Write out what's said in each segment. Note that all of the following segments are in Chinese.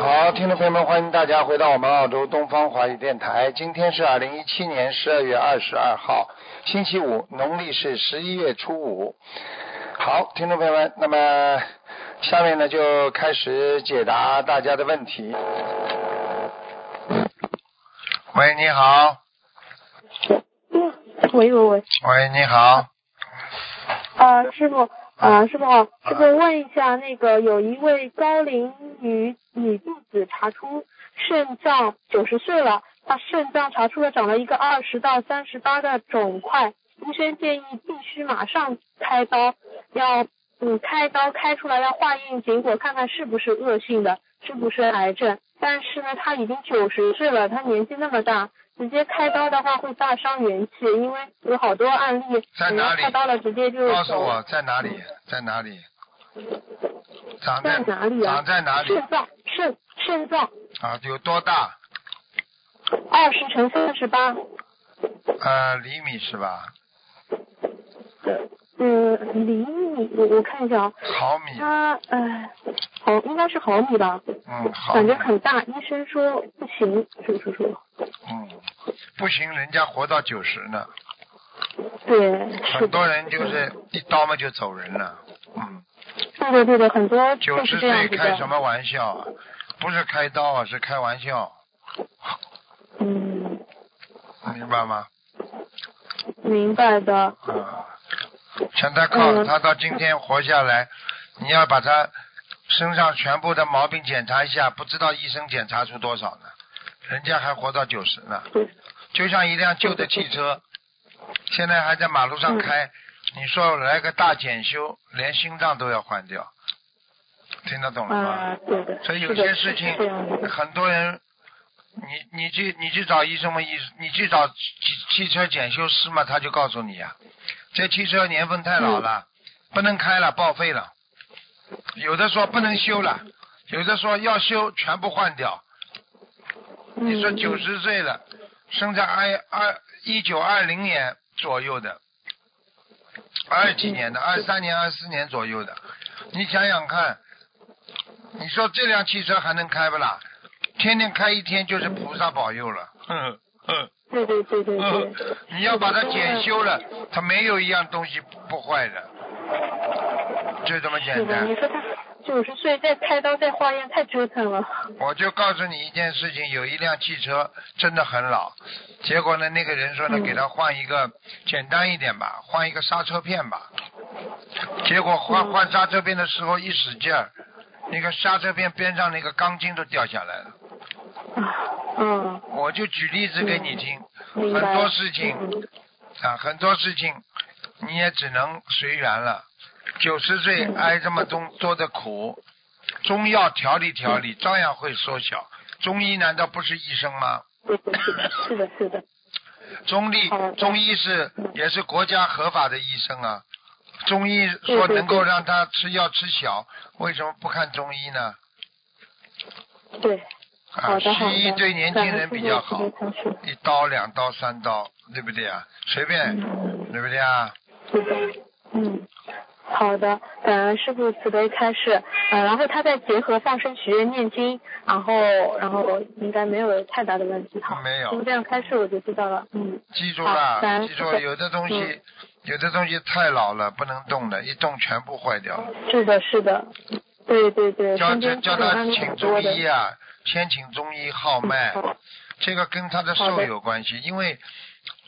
好，听众朋友们，欢迎大家回到我们澳洲东方华语电台。今天是二零一七年十二月二十二号，星期五，农历是十一月初五。好，听众朋友们，那么下面呢就开始解答大家的问题。喂，你好。喂喂喂。喂，你好。啊，师傅，啊，师傅好，师傅问一下，那个有一位高龄女女弟子查出肾脏九十岁了，她肾脏查出了长了一个二十到三十八的肿块，医生建议必须马上开刀，要嗯开刀开出来要化验结果看看是不是恶性的，是不是癌症。但是呢，他已经九十岁了，他年纪那么大，直接开刀的话会大伤元气，因为有好多案例，在哪里开刀了直接就告诉我在哪里，在哪里？长在哪里啊？长在哪里？肾脏，肾肾脏，啊，有多大？二十乘三十八，呃，厘米是吧？嗯，厘米，我我看一下啊，毫米。它呃，毫应该是毫米吧，嗯，毫米感觉。很大，医生说不行，是不是说？嗯，不行，人家活到九十呢。对，很多人就是一刀嘛就走人了。嗯，对的对的，很多九十岁开什么玩笑啊？不是开刀啊，是开玩笑，嗯，明白吗？明白的，啊，像他靠嗯。他到今天活下来，你要把他身上全部的毛病检查一下，不知道医生检查出多少呢？人家还活到九十呢，对，就像一辆旧的汽车，现在还在马路上嗯。开，你说来个大检修，连心脏都要换掉，听得懂了吗？啊，对的，所以有些事情很多人，你你去你去找医生嘛，医你去找汽汽车检修师嘛，他就告诉你呀、这汽车年份太老了，不能开了，报废了。有的说不能修了，有的说要修，全部换掉。你说嗯九十岁了，生在二二一九二零年左右的，二几年的，二三年、二四年左右的，你想想看，你说这辆汽车还能开不啦？天天开一天就是菩萨保佑了。哼哼对对对对嗯对，，你要把它检修了，它没有一样东西不坏的，就这么，简单你。说他九十岁再开刀再化验太折腾了，我就告诉你一件事情，有一辆汽车真的很老，结果呢，那个人说呢，嗯给他换一个简单一点吧，换一个刹车片吧。结果换嗯换刹车片的时候一使劲儿，那个刹车片边上那个钢筋都掉下来了。啊，嗯，我就举例子给你听，很多事情嗯啊，很多事情你也只能随缘了。九十岁嗯挨这么多多的苦，中药调理调理，照样会缩小。中医难道不是医生吗？是的，是的，中立中医是嗯也是国家合法的医生啊。中医说能够让他吃药吃小，为什么不看中医呢？对，好啊，的好的，西医对年轻人比较好一刀两刀三刀，对不对啊？随便，嗯对不对啊？是的，嗯，好的，感恩师傅慈悲开示，呃，然后他再结合放生、许愿、念经，然后然后应该没有太大的问题哈。没有师傅这样开示我就知道了，嗯，记住了记住了，有的东西嗯，有的东西太老了，不能动的，一动全部坏掉了。是的，是的，对对对，叫叫他请中很多的，医啊，先请中医号脉，这个跟他的寿有关系，因为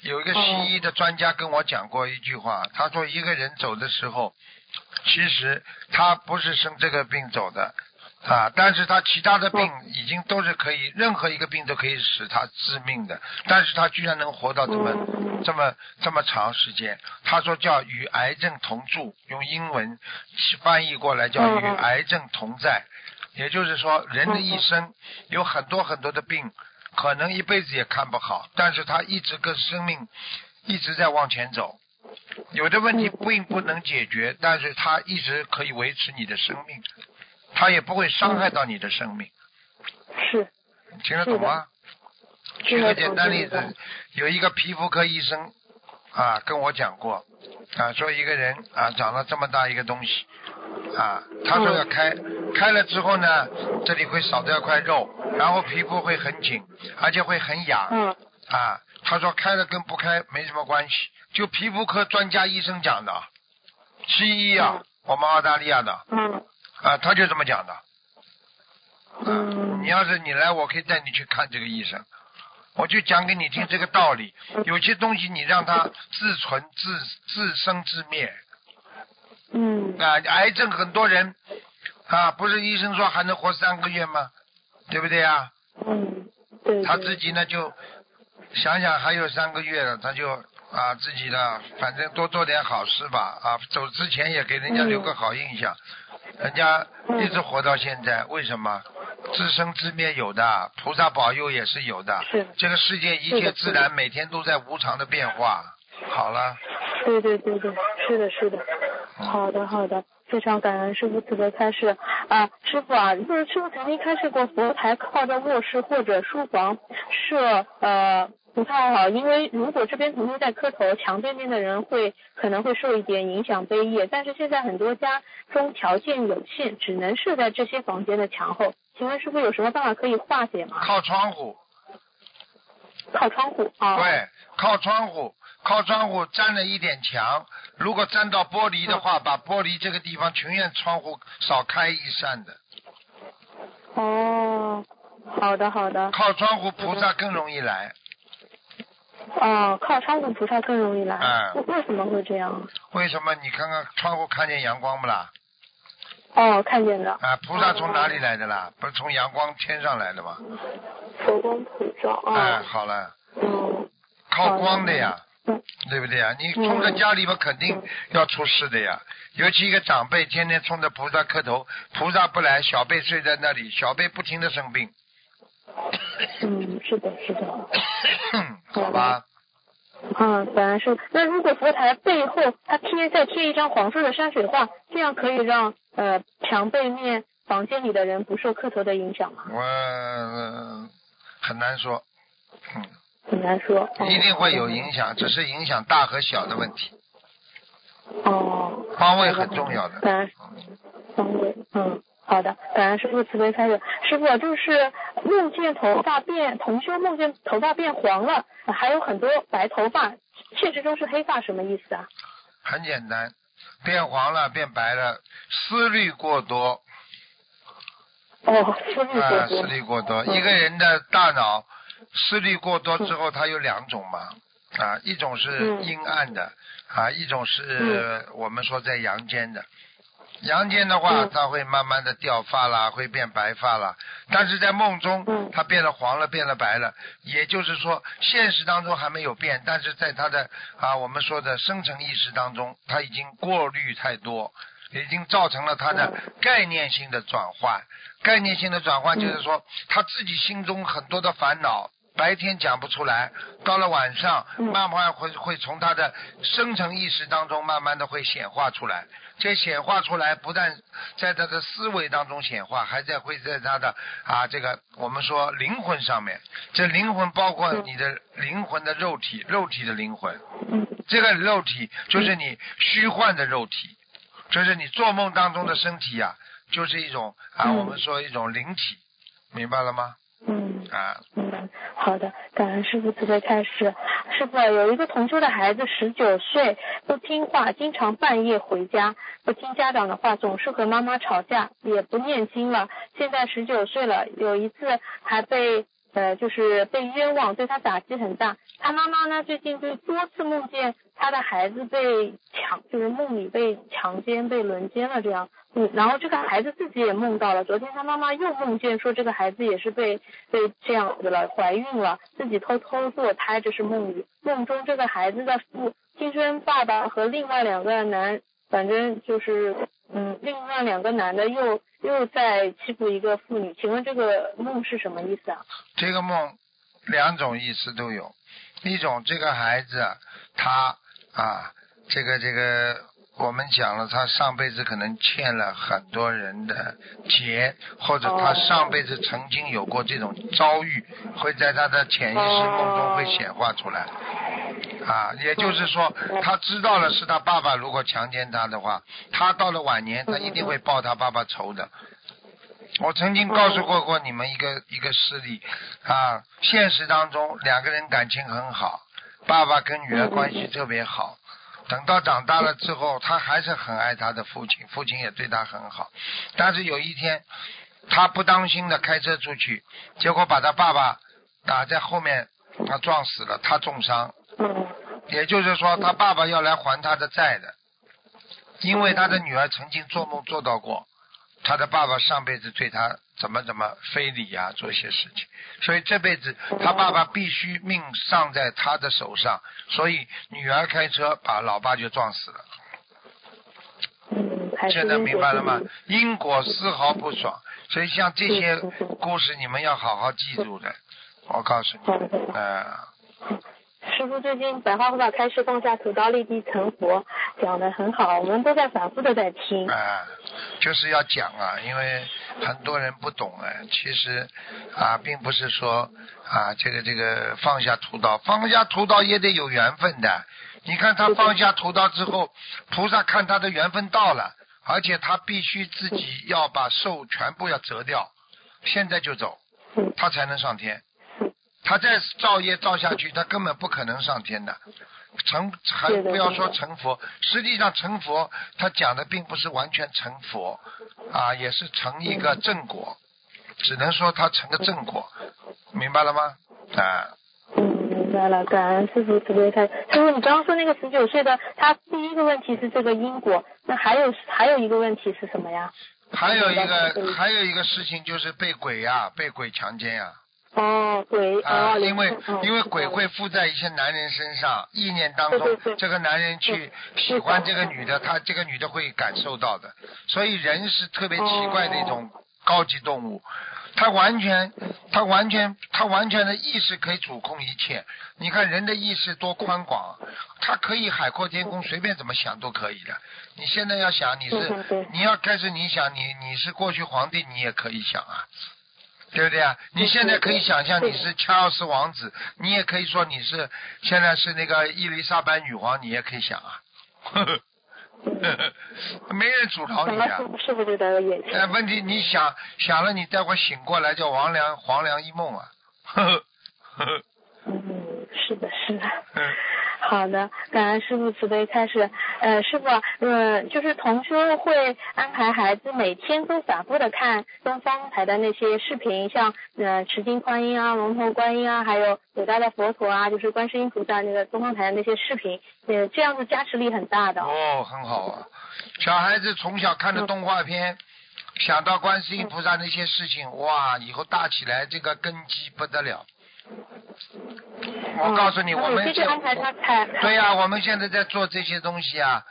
有一个西医的专家跟我讲过一句话，他说一个人走的时候，其实他不是生这个病走的。啊，但是他其他的病已经都是可以，任何一个病都可以使他致命的，但是他居然能活到这么、嗯。这么这么长时间。他说叫与癌症同住，用英文翻译过来叫与癌症同在，也就是说人的一生有很多很多的病，可能一辈子也看不好，但是他一直跟生命一直在往前走。有的问题嗯。并不能解决，但是他一直可以维持你的生命，他也不会伤害到你的生命，是。听得懂吗？举个简单例子，有一个皮肤科医生啊跟我讲过啊，说一个人啊长了这么大一个东西啊，他说要开，开了之后呢，这里会少掉一块肉，然后皮肤会很紧，而且会很痒嗯啊。他说开了跟不开没什么关系，就皮肤科专家医生讲的，西医啊嗯，我们澳大利亚的嗯啊，他就这么讲的。嗯你要是你来，我可以带你去看这个医生，我就讲给你听这个道理。有些东西你让它自存自自生自灭嗯啊，癌症很多人啊，不是医生说还能活三个月吗？对不对啊？嗯，对，对他自己呢就想想还有三个月了，他就啊自己的反正多做点好事吧啊，走之前也给人家留个好印象，人家一直活到现在，为什么？自生自灭有的，菩萨保佑也是有的。是这个世界一切自然，每天都在无常的变化。好了，对对对对，是的，是的。嗯好的，好的，非常感恩师傅慈悲开示。啊，师傅啊，就是师傅曾经开示过佛台靠在卧室或者书房设呃不太好，因为如果这边同学在磕头，墙对面的人会可能会受一点影响悲业，但是现在很多家中条件有限，只能设在这些房间的墙后，请问师傅有什么办法可以化解吗？靠窗户，靠窗户啊？对，靠窗户，靠窗户粘了一点墙。如果粘到玻璃的话，把玻璃这个地方情愿窗户少开一扇的。哦，好的好的。靠窗户，菩萨更容易来。哦，靠窗户菩萨更容易来。哎为为什么会这样？为什么？你看看窗户看见阳光不啦？哦，看见的。啊，菩萨从哪里来的啦？不是从阳光天上来的吗？佛光普照啊。哎，好了，嗯靠光的呀嗯，对不对啊？你冲着家里边肯定要出事的呀。尤其一个长辈天天冲着菩萨磕头，菩萨不来，小辈睡在那里，小辈不停的生病，嗯，是的，是的。好吧？嗯，本来是。那如果佛台背后它贴再贴一张黄色的山水画，这样可以让呃墙背面房间里的人不受磕头的影响吗？我、呃很难说，嗯，很难说。哦一定会有影响，只是影响大和小的问题，哦。方位很重要的。感恩方位，嗯，好的，感恩师傅慈悲开示。师傅就是梦见头发变，同修梦见头发变黄了，还有很多白头发，现实中是黑发，什么意思啊？很简单，变黄了，变白了，思虑过多哦，思虑过啊，多思。虑过多。嗯一个人的大脑思虑过多之后，它有两种嘛，啊，一种是嗯阴暗的，啊，一种是我们说在阳间的。阳间的话嗯，它会慢慢的掉发啦，会变白发啦。但是在梦中嗯，它变了黄了，变了白了。也就是说，现实当中还没有变，但是在它的啊，我们说的深层意识当中，它已经过滤太多，已经造成了他的嗯概念性的转换。概念性的转换就是说，他自己心中很多的烦恼，白天讲不出来，到了晚上，嗯慢慢会会从他的深层意识当中，慢慢的会显化出来。这显化出来，不但在他的思维当中显化，还在会在他的啊这个我们说灵魂上面。这灵魂包括嗯你的灵魂的肉体，肉体的灵魂。嗯这个肉体就是你虚幻的肉体，就是你做梦当中的身体呀、就是一种啊，嗯我们说一种灵体，明白了吗？嗯，啊，明白。好的，感恩师傅慈悲开始。师傅，有一个同修的孩子十九岁，不听话，经常半夜回家，不听家长的话，总是和妈妈吵架，也不念经了。现在十九岁了，有一次还被呃，就是被冤枉，对他打击很大。他妈妈呢，最近就多次梦见他的孩子被强，就是梦里被强奸、被轮奸了这样。嗯，然后这个孩子自己也梦到了，昨天他妈妈又梦见说这个孩子也是被被这样子了，怀孕了，自己偷偷堕胎，这是梦里。梦中这个孩子的父亲生爸爸和另外两个男，反正就是嗯，另外两个男的又又在欺负一个妇女，请问这个梦是什么意思啊？这个梦两种意思都有，一种这个孩子他啊这个这个，我们讲了，他上辈子可能欠了很多人的劫，或者他上辈子曾经有过这种遭遇，会在他的潜意识梦中会显化出来。啊，也就是说，他知道了是他爸爸如果强奸他的话，他到了晚年，他一定会报他爸爸仇的。我曾经告诉过过你们一个一个事例，啊，现实当中两个人感情很好，爸爸跟女儿关系特别好，等到长大了之后，他还是很爱他的父亲，父亲也对他很好，但是有一天，他不当心的开车出去，结果把他爸爸打在后面，他撞死了，他重伤。也就是说，他爸爸要来还他的债的，因为他的女儿曾经做梦做到过，他的爸爸上辈子对他怎么怎么非礼啊，做一些事情，所以这辈子他爸爸必须命丧在他的手上，所以女儿开车把老爸就撞死了。现在明白了吗？因果丝毫不爽，所以像这些故事你们要好好记住的，我告诉你，嗯。师傅最近百花佛法开始放下屠刀立地成佛，讲的很好，我们都在反复的在听。啊，就是要讲啊，因为很多人不懂哎，其实啊，并不是说啊，这个这个放下屠刀，放下屠刀也得有缘分的。你看他放下屠刀之后，菩萨看他的缘分到了，而且他必须自己要把寿全部要折掉，现在就走，他才能上天。他再造业造下去，他根本不可能上天的，成还不要说成佛，实际上成佛，他讲的并不是完全成佛，啊，也是成一个正果，只能说他成个正果，明白了吗？啊。嗯，明白了，感恩师傅慈悲开。师傅，你刚刚说那个十九岁的，他第一个问题是这个因果，那还有还有一个问题是什么呀？还有一个还有一个事情就是被鬼呀，被鬼强奸呀。哦，鬼啊，因为因为鬼会附在一些男人身上，意念当中，这个男人去喜欢这个女的，他这个女的会感受到的。所以人是特别奇怪的一种高级动物，他完全他完全他完全的意识可以主控一切。你看人的意识多宽广，他可以海阔天空，随便怎么想都可以的。你现在要想你是你要开始你想你你是过去皇帝，你也可以想啊。对不对啊？你现在可以想象你是查尔斯王子，你也可以说你是现在是那个伊丽莎白女王，你也可以想啊。没人阻挠你啊。是不是这个眼哎，问题你想想了，你待会醒过来叫王良黄粱一梦啊。呵 呵嗯，是的，是的。嗯。好的，感恩师傅慈悲开始。呃，师傅，嗯，就是同修会安排孩子每天都反复的看东方台的那些视频，像呃持金观音啊、龙头观音啊，还有伟大的佛陀啊，就是观世音菩萨那个东方台的那些视频，呃，这样子加持力很大的。哦，很好啊，小孩子从小看的动画片，想到观世音菩萨那些事情，哇，以后大起来这个根基不得了。我告诉你，我们对呀，我们现在在做这些东西啊，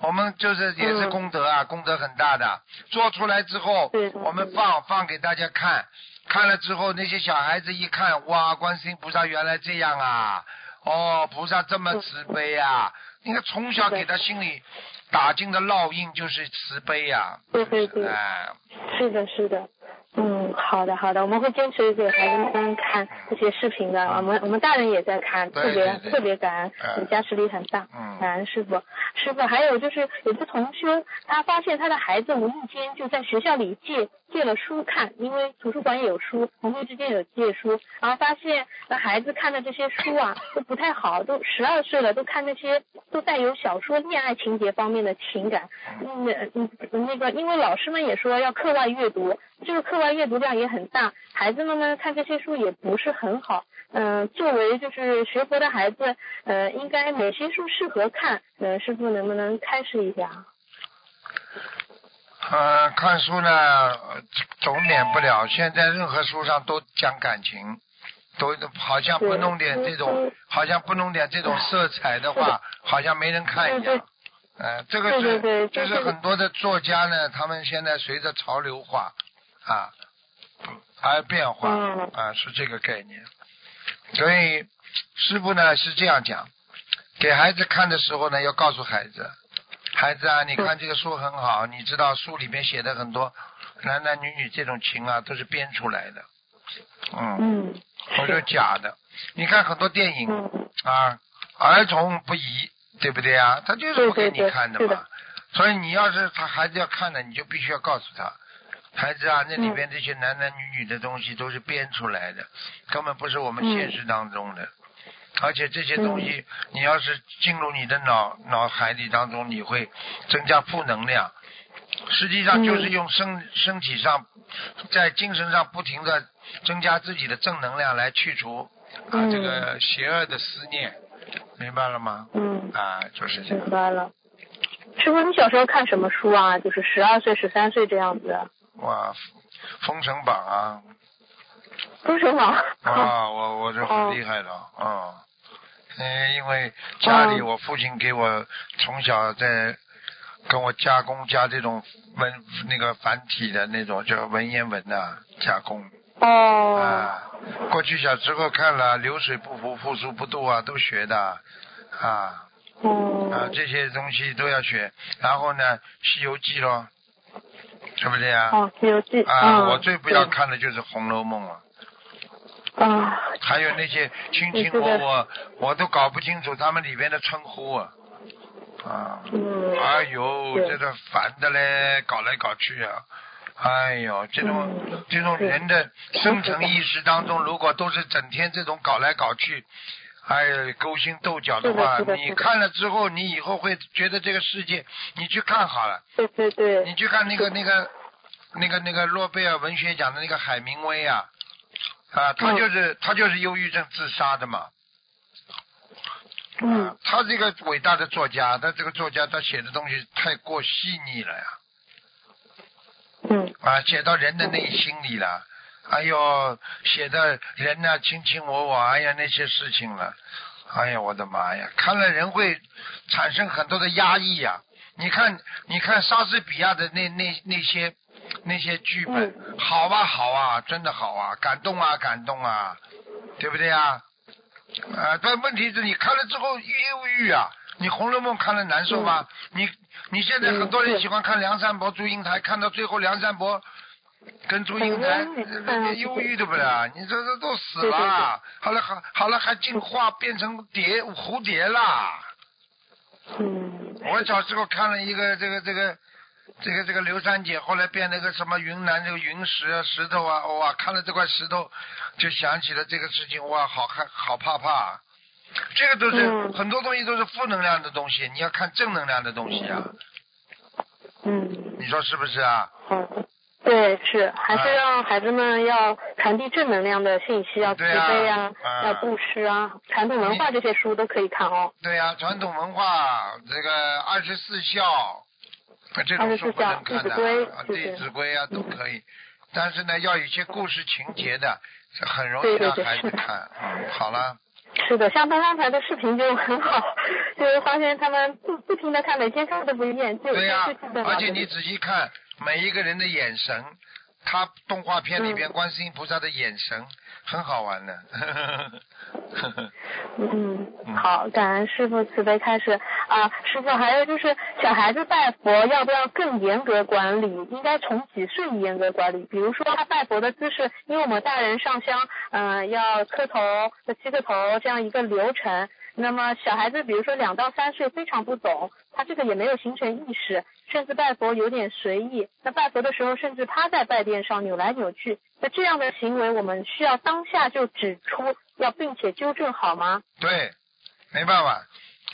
我们就是也是功德啊，功德很大的。做出来之后，我们放放给大家看，看了之后那些小孩子一看，哇，观世音菩萨原来这样啊，哦，菩萨这么慈悲啊！你看从小给他心里打进的烙印就是慈悲呀，对对对，哎，是的，是的。嗯，好的好的，我们会坚持给孩子们看这些视频的，我们我们大人也在看，特别特别感恩，加持力很大，感恩师傅。师傅还有就是有个同学，他发现他的孩子无意间就在学校里借借了书看，因为图书馆也有书，同学之间有借书，然后发现那孩子看的这些书啊都不太好，都十二岁了，都看那些都带有小说恋爱情节方面的情感，嗯那个因为老师们也说要课外阅读，这个课外。阅读量也很大，孩子们呢看这些书也不是很好。嗯，作为就是学佛的孩子，呃，应该哪些书适合看？呃，师傅能不能开示一下？呃，看书呢总免不了，现在任何书上都讲感情，都好像不弄点这种，好像不弄点这种色彩的话，好像没人看一样。呃，这个是就是很多的作家呢，他们现在随着潮流化啊。而变化啊，是这个概念。所以师傅呢是这样讲，给孩子看的时候呢，要告诉孩子，孩子啊，你看这个书很好，你知道书里面写的很多男男女女这种情啊，都是编出来的，嗯，嗯，都是假的。你看很多电影嗯。啊，儿童不宜，对不对啊？他就是不给你看的嘛。所以你要是他孩子要看的，你就必须要告诉他，孩子啊，那里边这些男男女女的东西都是编出来的，根本不是我们嗯。现实当中的。而且这些东西，你要是进入你的脑脑海里当中，你会增加负能量。实际上就是嗯用身身体上，在精神上不停的增加自己的正能量，来去除啊嗯这个邪恶的思念，明白了吗？嗯，啊，就是这样明。白了。师傅，你小时候看什么书啊？就是十二岁、十三岁这样子。哇，封神榜啊，封神榜。啊，我我这很厉害的啊，嗯，因为家里哦我父亲给我从小在跟我加工加这种文那个繁体的那种叫文言文呐、加工哦。啊，过去小时候看了流水不腐复苏不度啊，都学的啊哦。啊，这些东西都要学，然后呢，《西游记》咯，是不是呀？哦，《西游记》啊，嗯我最不要看的就是《红楼梦》啊。啊，还有那些卿卿我我，我都搞不清楚他们里边的称呼啊。啊，嗯，哎呦，对。这个烦的嘞，搞来搞去啊。哎呦，这种、嗯。这种人的深层意识当中，如果都是整天这种搞来搞去，哎呦，勾心斗角的话，你看了之后，你以后会觉得这个世界，你去看好了，对对对，你去看那个那个那个那个诺贝尔文学奖的那个海明威啊，啊，他嗯。就是、他就是忧郁症自杀的嘛。嗯。啊，他这个伟大的作家，他这个作家他写的东西太过细腻了呀，嗯。啊，写到人的内心里了，哎呦，写的人呢卿卿我我，哎呀那些事情了，哎呀我的妈呀，看了人会产生很多的压抑呀。你看，你看莎士比亚的那那那些那些剧本，好啊好啊，真的好啊，感动啊感动啊，对不对啊？啊，但问题是你看了之后忧郁啊。你《红楼梦》看了难受吗？你你现在很多人嗯喜欢看梁山伯、祝英台，看到最后梁山伯跟祝英台很忧郁呃呃忧郁的不啦？你这这都死了，好了好好了还进化变成蝶蝴蝶啦。嗯，我小时候看了一个这个这个这个这个刘三姐，后来变那个什么云南这个云石啊石头啊，哇，看了这块石头就想起了这个事情，哇，好看好怕怕。这个都是、嗯很多东西都是负能量的东西，你要看正能量的东西啊，嗯，你说是不是啊？嗯。对，是还是啊让孩子们要传递正能量的信息，要慈悲啊，啊要布施啊，传统文化这些书都可以看哦。对呀、传统文化这个二十四孝，啊这种书不能看的，24孝弟子规啊弟子规啊都。可以，但是呢，要有一些故事情节的，很容易让孩子看。嗯，好了，是的，像他刚才的视频就很好，就是发现他们不不停的看，每天看都不一样，就对呀、而且你仔细看每一个人的眼神，他动画片里边嗯观世音菩萨的眼神很好玩的。嗯 嗯，好，感恩师傅慈悲开始啊，师傅还有就是小孩子拜佛要不要更严格管理？应该从几岁严格管理？比如说他拜佛的姿势，因为我们大人上香，嗯、要磕头、要七个头这样一个流程。那么小孩子，比如说两到三岁非常不懂，他这个也没有形成意识，甚至拜佛有点随意。那拜佛的时候，甚至趴在拜垫上扭来扭去。那这样的行为，我们需要当下就指出，要并且纠正好吗？对，没办法，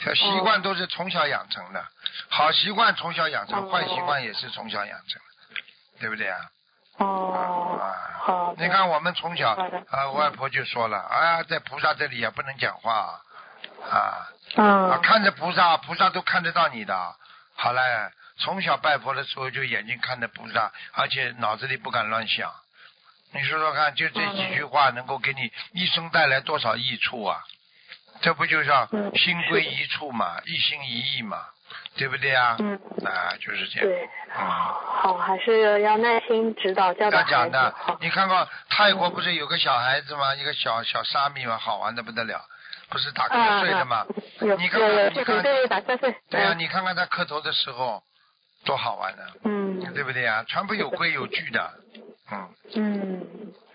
这习惯都是从小养成的，好习惯从小养成，哦坏习惯也是从小养成的，对不对啊？哦，啊，好。你看我们从小啊，外婆就说了，哎呀，在菩萨这里也不能讲话啊，啊，嗯，看着菩萨，菩萨都看得到你的。好嘞，从小拜佛的时候就眼睛看着菩萨，而且脑子里不敢乱想。你说说看，就这几句话能够给你一生带来多少益处啊？这不就叫嗯心归一处嘛，一心一意嘛，对不对啊？嗯，啊，就是这样。对，嗯。好，还是要耐心指导教导孩子。要讲的，，你看过泰国不是有个小孩子吗？一个小小沙弥嘛，好玩的不得了。不是打瞌睡的吗？你看看，你看，对对，打瞌睡。对啊，嗯你看看他磕头的时候多好玩呢，嗯对不对啊？全部有规有矩的，嗯，嗯，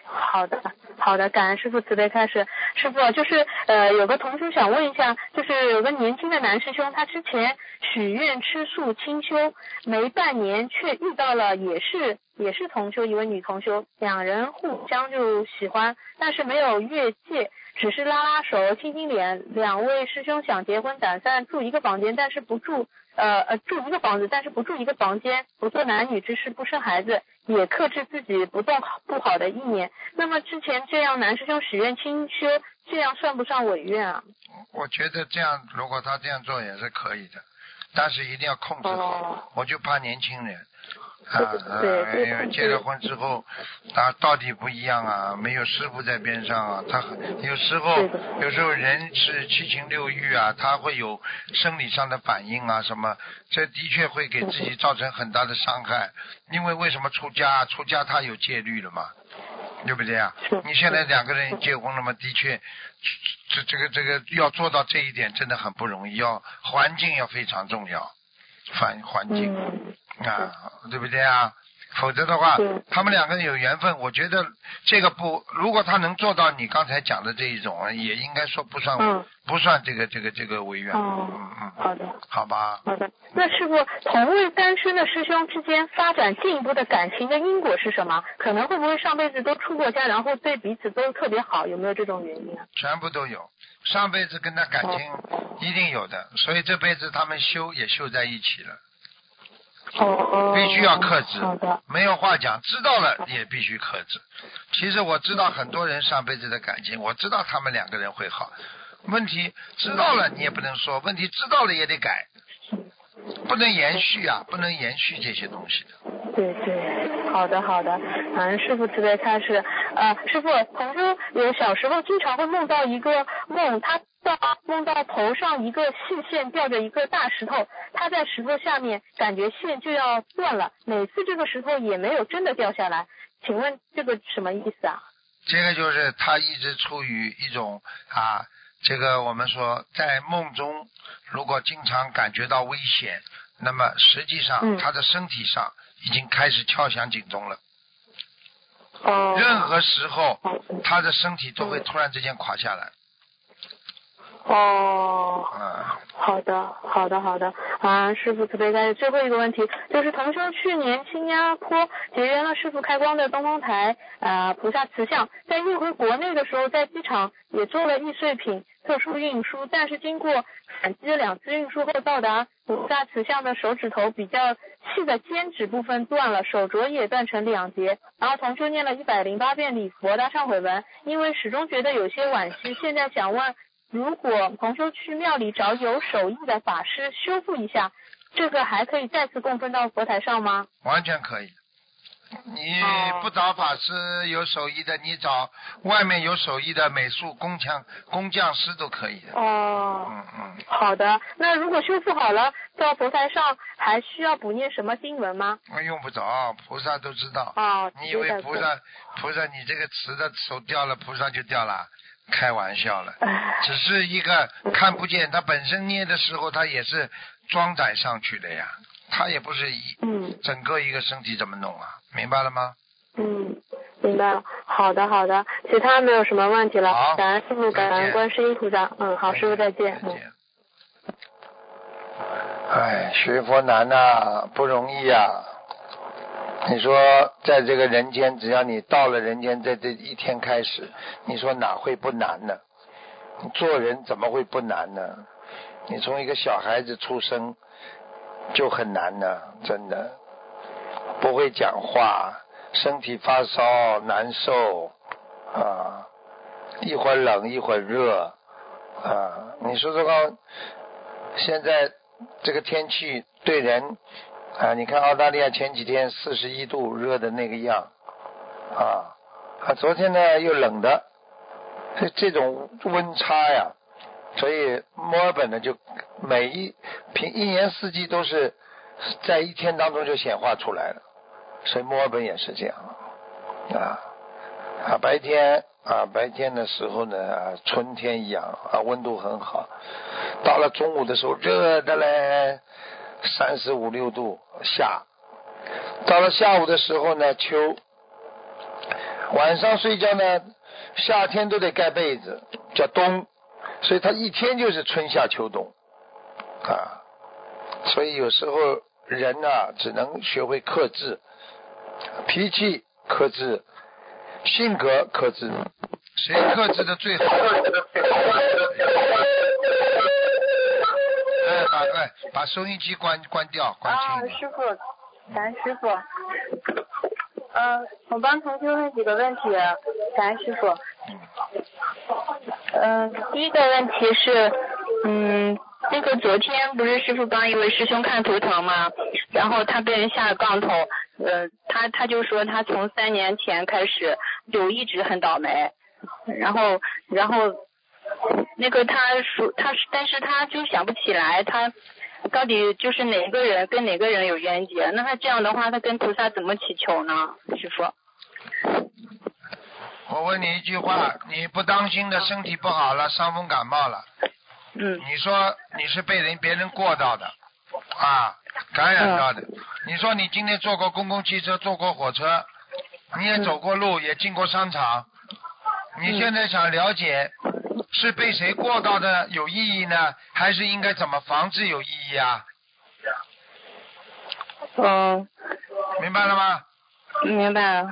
好的好的，感恩师傅慈悲开始。师傅就是呃，有个同学想问一下，就是有个年轻的男师兄，他之前许愿吃素清修，没半年却遇到了也是也是同修一位女同修，两人互相就喜欢，但是没有越界。只是拉拉手、亲亲脸，两位师兄想结婚，打算住一个房间，但是不住，呃呃，住一个房子，但是不住一个房间，不做男女之事，不生孩子，也克制自己不动不好的意念。那么之前这样男师兄许愿清修，这样算不算违愿啊？我觉得这样，如果他这样做也是可以的，但是一定要控制好。哦我就怕年轻人。啊 对啊，因为结了婚之后，他到底不一样啊，没有师傅在边上啊，他很有时候有时候人是七情六欲啊，他会有生理上的反应啊什么，这的确会给自己造成很大的伤害。因为为什么出家？出家他有戒律了嘛，对不对啊？你现在两个人结婚了嘛，的确，这这个这个要做到这一点真的很不容易，要环境要非常重要，环环境。嗯啊，对不对啊？否则的话，他们两个人有缘分，我觉得这个不，如果他能做到你刚才讲的这一种，也应该说不算、嗯不算这个这个这个违愿，哦嗯嗯，好的。好吧，好的，那师傅，同为单身的师兄之间发展进一步的感情的因果是什么？可能会不会上辈子都出过家，然后对彼此都特别好？有没有这种原因啊？全部都有。上辈子跟他感情一定有的，所以这辈子他们修也修在一起了，哦哦，必须要克制好的，没有话讲，知道了也必须克制。其实我知道很多人上辈子的感情，我知道他们两个人会好。问题知道了你也不能说，问题知道了也得改，不能延续啊，不能延续这些东西的。对对，好的好的，感恩师傅慈悲开示。呃，师傅，同修有小时候经常会梦到一个梦，他到梦到头上一个细线吊着一个大石头，他在石头下面，感觉线就要断了，每次这个石头也没有真的掉下来，请问这个什么意思啊？这个就是他一直处于一种啊，这个我们说在梦中，如果经常感觉到危险，那么实际上嗯他的身体上已经开始敲响警钟了。哦，任何时候他的身体都会突然之间垮下来。哦。啊，好的，好的，好的。啊，师傅慈悲开示。最后一个问题就是，同修去年新加坡结缘了师傅开光的东方台啊菩萨慈像，在运回国内的时候，在机场也做了易碎品特殊运输，但是经过反击两次运输后到达菩萨慈像的手指头比较细的尖指部分断了，手镯也断成两截。然后同修念了一百零八遍礼佛大忏悔文，因为始终觉得有些惋惜，现在想问。如果同修去庙里找有手艺的法师修复一下，这个还可以再次供奉到佛台上吗？完全可以。你哦不找法师有手艺的，你找外面有手艺的美术工匠工匠师都可以的。哦，嗯嗯，好的。那如果修复好了，到佛台上还需要补念什么经文吗？我用不着，菩萨都知道。哦，你以为菩萨菩萨你这个瓷的手掉了，菩萨就掉了？开玩笑了，哎只是一个看不见，他本身捏的时候，他也是装载上去的呀，他也不是一嗯整个一个身体怎么弄啊？明白了吗？嗯，明白了。好的好的，其他没有什么问题了好。感恩师傅，感恩观世音菩萨。嗯，好，师傅再见。嗯。再见。哎，学佛难呐、不容易呀、你说，在这个人间，只要你到了人间，在这一天开始，你说哪会不难呢？做人怎么会不难呢？你从一个小孩子出生就很难呢，真的，不会讲话，身体发烧难受啊，一会儿冷一会儿热啊，你说这个现在这个天气对人啊，你看澳大利亚前几天四十一度热的那个样啊，啊，昨天呢又冷的，这这种温差呀，所以墨尔本呢就每一平一年四季都是在一天当中就显化出来了，所以墨尔本也是这样啊啊，白天啊，白天的时候呢，春天一样啊，温度很好。到了中午的时候，热的嘞，三十五六度夏。到了下午的时候呢，秋。晚上睡觉呢，夏天都得盖被子，叫冬。所以他一天就是春夏秋冬啊。所以有时候人呐，只能学会克制，脾气克制。性格克制，谁克制的最好？把哎，把收音机关关掉，关轻啊，师傅，咱师傅，嗯，我帮同学问几个问题，咱师傅。嗯，第一个问题是，嗯，那个昨天不是师傅帮一位师兄看图腾吗？然后他被人下了杠头，呃，他他就说他从三年前开始就一直很倒霉，然后然后那个他说他但是他就想不起来他到底就是哪个人跟哪个人有冤结，那他这样的话他跟菩萨怎么祈求呢？师傅？我问你一句话，你不当心的身体不好了，伤风感冒了，嗯，你说你是被人别人过到的啊？感染到的，你说你今天坐过公共汽车，坐过火车，你也走过路，也进过商场，你现在想了解是被谁过到的有意义呢，还是应该怎么防治有意义啊？嗯，明白了吗？明白了。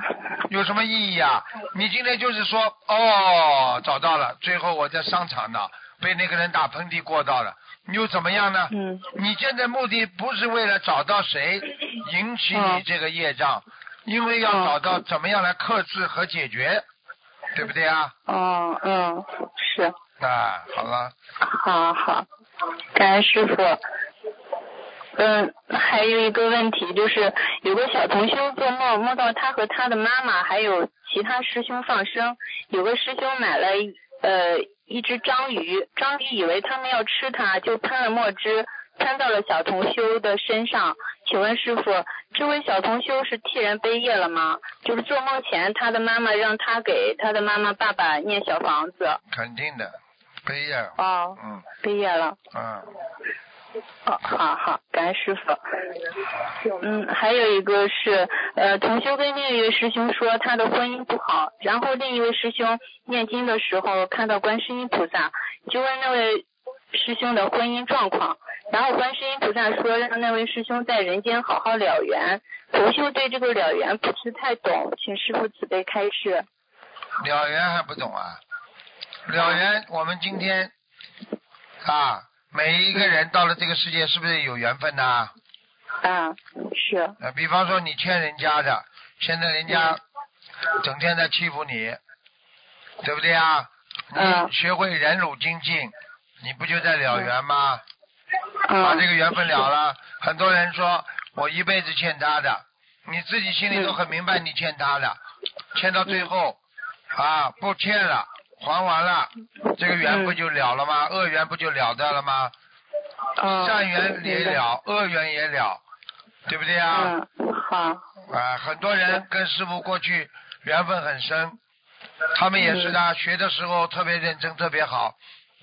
有什么意义啊？你今天就是说，哦，找到了，最后我在商场呢，被那个人打喷嚏过到了。你又怎么样呢？嗯。你现在目的不是为了找到谁引起你这个业障，因为要找到怎么样来克制和解决，对不对啊？嗯，嗯，是。啊，好了。好好，感恩师傅。嗯，还有一个问题就是，有个小同修做梦，梦到他和他的妈妈还有其他师兄放生，有个师兄买了呃。一只章鱼，章鱼以为他们要吃它，就喷了墨汁，喷到了小同修的身上。请问师傅，这位小同修是替人背业了吗？就是做梦前，他的妈妈让他给他的妈妈、爸爸念小房子。肯定的，背业。哦。嗯。背业了。嗯。哦好好，感恩师傅。嗯，还有一个是，呃，同修跟另一位师兄说他的婚姻不好，然后另一位师兄念经的时候看到观世音菩萨，就问那位师兄的婚姻状况，然后观世音菩萨说让那位师兄在人间好好了缘。同修对这个了缘不是太懂，请师傅慈悲开示。了缘还不懂啊？了缘，我们今天啊。每一个人到了这个世界，是不是有缘分呐？啊，是。呃，比方说你欠人家的，现在人家整天在欺负你，对不对啊？你学会忍辱精进，你不就在了缘吗？把这个缘分了了。很多人说我一辈子欠他的，你自己心里都很明白，你欠他的，欠到最后啊，不欠了。还完了，这个缘不就了了吗？恶缘不就了掉了吗？善缘也了，恶缘也了，对不对啊？嗯，好。啊，很多人跟师傅过去缘分很深，他们也是的，学的时候特别认真，特别好。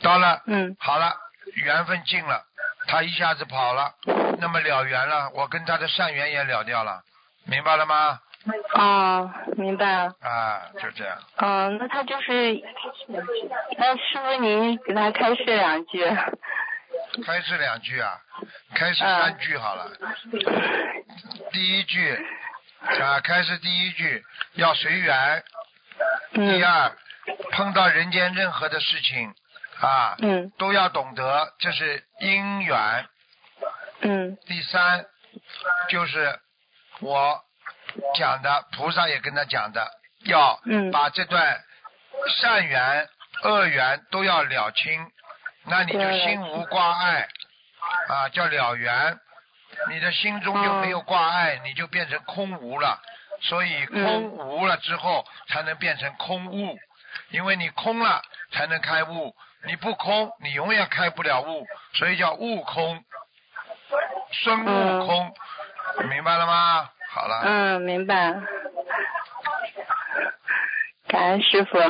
到了，嗯，好了，缘分尽了，他一下子跑了，那么了缘了，我跟他的善缘也了掉了，明白了吗？哦，明白了。啊，就这样。嗯，那他就是，那师傅您给他开示两句。开示两句啊，开示三句好了。第一句啊，开示第一句要随缘。第二，碰到人间任何的事情啊，嗯，都要懂得这是因缘。嗯。第三，就是我。讲的菩萨也跟他讲的，要把这段善缘、恶缘都要了清，那你就心无挂碍啊，叫了缘。你的心中就没有挂碍，你就变成空无了。所以空无了之后，才能变成空悟，因为你空了才能开悟，你不空你永远开不了悟所以叫悟空孙悟空明白了吗？好了。嗯明白。感恩师傅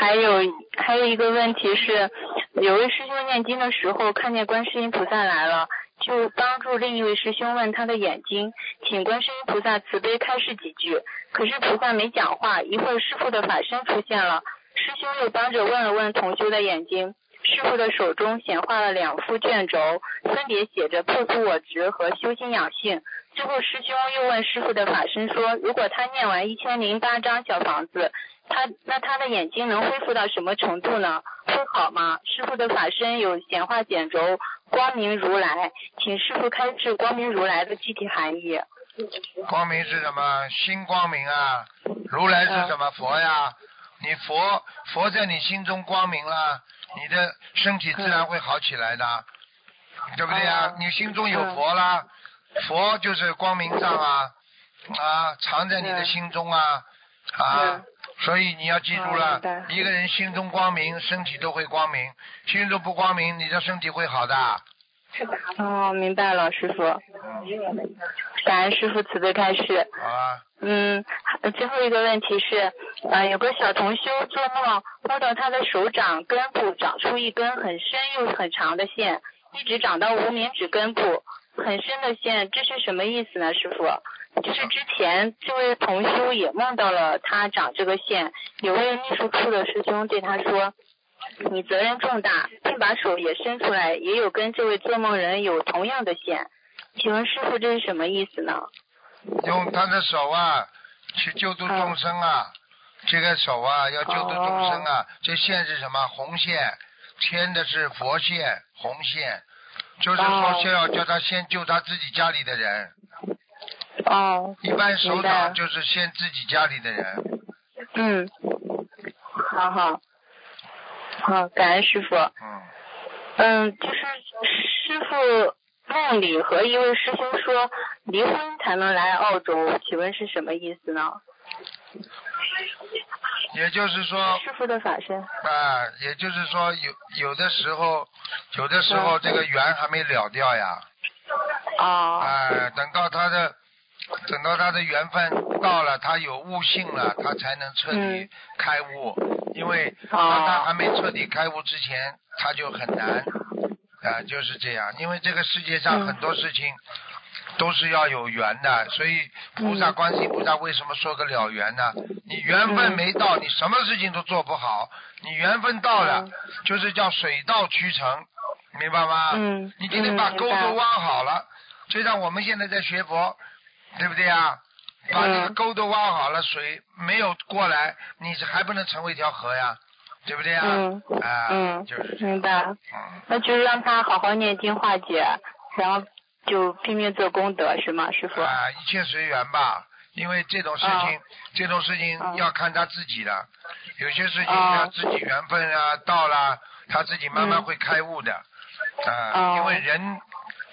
还有还有一个问题是有位师兄念经的时候看见观世音菩萨来了就帮助另一位师兄问他的眼睛，请观世音菩萨慈悲开示几句。可是菩萨没讲话，一会儿师傅的法身出现了，师兄又帮着问了问同修的眼睛。师傅的手中显化了两副卷轴，分别写着“破除我执”和“修心养性”。之后师兄又问师傅的法身说：“如果他念完一千零八张小房子，他那他的眼睛能恢复到什么程度呢？会好吗？”师傅的法身有显化卷轴“光明如来”，请师傅开示“光明如来”的具体含义。光明是什么？心光明啊！如来是什么？佛呀！你佛佛在你心中光明了。你的身体自然会好起来的，对不对呀？你心中有佛啦，佛就是光明藏啊，啊，藏在你的心中啊，啊，所以你要记住了，一个人心中光明，身体都会光明；心中不光明，你的身体会好的。哦，明白了，师傅。感恩师傅慈悲开示。好啊。嗯，最后一个问题是，呃，有个小同修做梦梦到他的手掌根部长出一根很深又很长的线，一直长到无名指根部，很深的线，这是什么意思呢？师傅，就是之前这位同修也梦到了他长这个线，有位秘书处的师兄对他说。你责任重大，并把手也伸出来，也有跟这位做梦人有同样的线，请问师傅这是什么意思呢？用他的手啊，去救度众生啊，这个手啊要救度众生啊，这线是什么？红线，牵的是佛线，红线，就是说先要叫他先救他自己家里的人。哦。一般首长就是先自己家里的人。嗯。好好。好，感恩师傅。嗯。嗯，就是师傅梦里和一位师兄说离婚才能来澳洲，请问是什么意思呢？也就是说。师傅的法身。啊，也就是说有有的时候，有的时候这个缘还没了掉呀。啊。哎，等到他的，等到他的缘分到了，他有悟性了，他才能彻底开悟。因为当他还没彻底开悟之前，他就很难啊，就是这样。因为这个世界上很多事情都是要有缘的，所以菩萨、观世音菩萨为什么说个了缘呢？你缘分没到，你什么事情都做不好；你缘分到了，就是叫水到渠成，明白吗？嗯。你今天把沟都挖好了，就像我们现在在学佛，对不对啊？把那个沟都挖好了，水没有过来，你还不能成为一条河呀，对不对呀？嗯。啊。嗯。就是明白。嗯。那就是让他好好念经化解，然后就拼命做功德，是吗，师傅？啊，一切随缘吧，因为这种事情，这种事情要看他自己的，有些事情他自己缘分啊到了，他自己慢慢会开悟的，啊，因为人。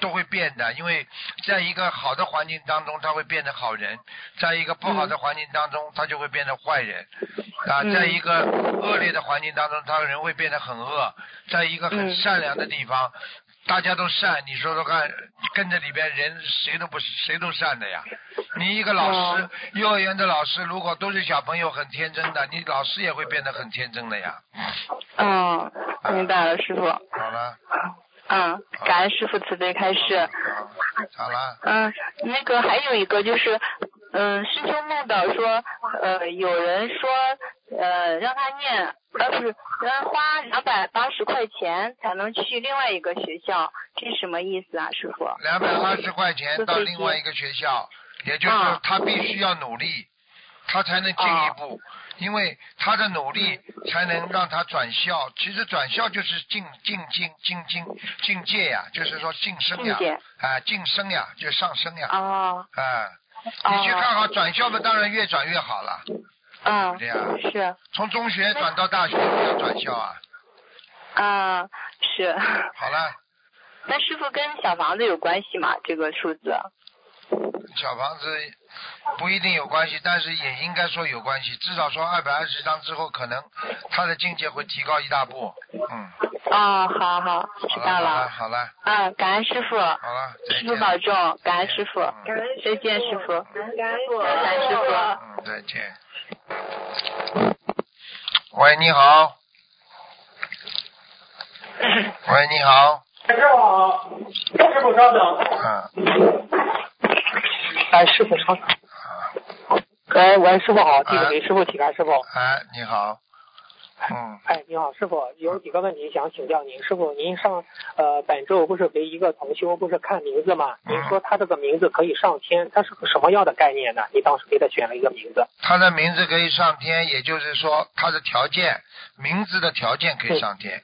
都会变的，因为在一个好的环境当中，他会变成好人；在一个不好的环境当中，他就会变成坏人。啊，在一个恶劣的环境当中，他人会变得很恶；在一个很善良的地方，大家都善，你说说看，跟着里边人谁都不谁都善的呀。你一个老师，幼儿园的老师，如果都是小朋友很天真的，你老师也会变得很天真的呀。嗯，明白了，师傅。好了。嗯，感恩师傅慈悲开示。好了。嗯，那个还有一个就是，嗯，师兄梦到说，呃，有人说，呃，让他念，呃，不是，让他花两百八十块钱才能去另外一个学校，这是什么意思啊，师傅？两百八十块钱到另外一个学校，也就是说他必须要努力，他才能进一步。因为他的努力才能让他转校，其实转校就是进进进进进进界呀，就是说晋升呀，啊晋升呀，就上升呀，啊，你去看好转校的，当然越转越好了，嗯，对呀，是，从中学转到大学不要转校啊，啊，是，好了，那师傅跟小房子有关系吗？这个数字？小房子不一定有关系，但是也应该说有关系。至少说二百二十张之后，可能他的境界会提高一大步。嗯。哦，好好，知道了。好了。嗯，感恩师傅。好了，师傅保重，感恩师傅。感恩再见，师傅。感恩师傅。感恩师傅。嗯，再见。喂，你好。喂，你好。师傅好，师傅稍等。嗯。哎，师傅稍等。哎，喂，师傅好，弟子给师傅请安，师傅。哎，你好。嗯。哎，你好，师傅，有几个问题想请教您。师傅，您上呃本周不是给一个同修不是看名字吗？您说他这个名字可以上天，他是个什么样的概念呢？你当时给他选了一个名字。他的名字可以上天，也就是说他的条件，名字的条件可以上天。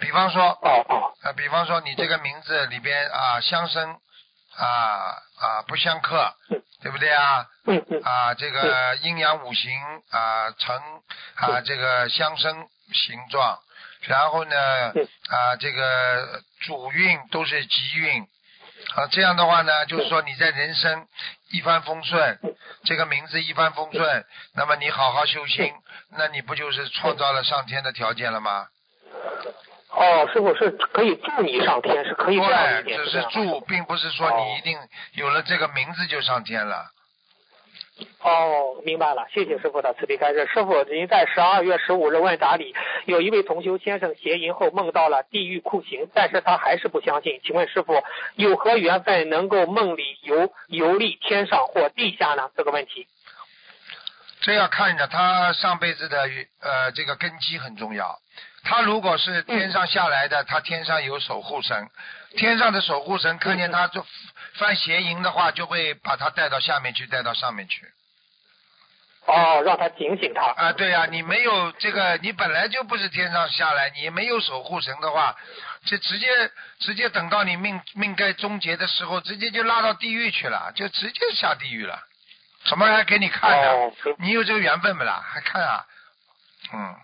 比方说，哦哦，呃，比方说你这个名字里边啊相生啊啊不相克，对不对啊？啊，这个阴阳五行啊成啊这个相生形状，然后呢嗯啊这个主运都是吉运啊，这样的话呢，就是说你在人生一帆风顺，这个名字一帆风顺，那么你好好修心，那你不就是。创造了上天的条件了吗？哦，师傅是可以助你上天，是可以这样只是助，并不是说哦你一定有了这个名字就上天了。哦，明白了，谢谢师傅的慈悲开示。师傅，您在十二月十五日问答里，有一位同修先生邪淫后梦到了地狱酷刑，但是他还是不相信。请问师傅，有何缘分能够梦里游游历天上或地下呢？这个问题。这要看着他上辈子的呃这个根基很重要。他如果是天上下来的，他天上有守护神，天上的守护神看见他就犯邪淫的话，就会把他带到下面去，带到上面去。哦，让他警醒他。啊，对呀、你没有这个，你本来就不是天上下来，你没有守护神的话，就直接直接等到你命命该终结的时候，直接就拉到地狱去了，就直接下地狱了，什么还给你看呢？哦，你有这个缘分不啦？还看啊？嗯，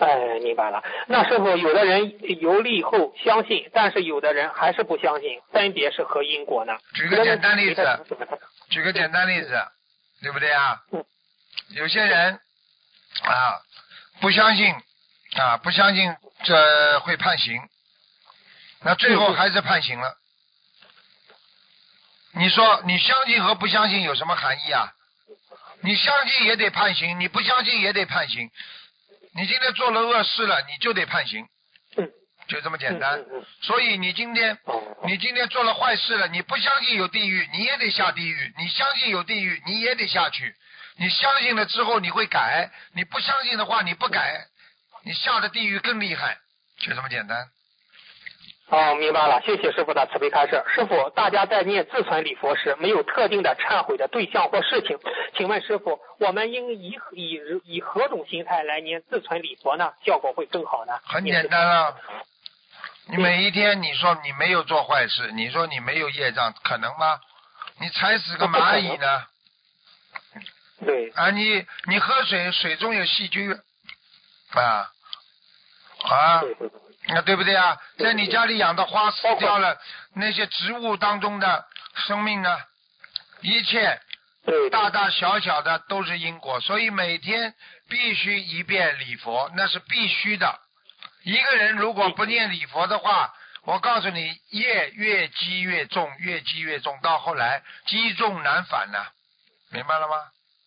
哎，明白了。那师傅，有的人游历后相信，但是有的人还是不相信，分别是何因果呢？举个简单例子，举个简单例子，对不对啊嗯？有些人啊不相信啊不相信这会判刑，那最后还是判刑了。你说你相信和不相信有什么含义啊？你相信也得判刑，你不相信也得判刑。你今天做了恶事了，你就得判刑，嗯就这么简单嗯。嗯嗯所以你今天哦你今天做了坏事了，你不相信有地狱，你也得下地狱；你相信有地狱，你也得下去。你相信了之后你会改，你不相信的话你不改，你下的地狱更厉害，就这么简单。哦，明白了，谢谢师傅的慈悲开示。师傅，大家在念自存礼佛时，没有特定的忏悔的对象或事情，请问师傅，我们应以以以何种心态来念自存礼佛呢？效果会更好呢？很简单啊，你每一天你说你没有做坏事，你说你没有业障，可能吗？你踩死个蚂蚁呢？对，啊，你你喝水，水中有细菌，啊啊，对对对那对不对啊？在你家里养的花死掉了，那些植物当中的生命呢？一切，大大小小的都是因果，所以每天必须一遍礼佛，那是必须的。一个人如果不念礼佛的话，我告诉你，业越积越重，越积越重，到后来积重难返呐、明白了吗？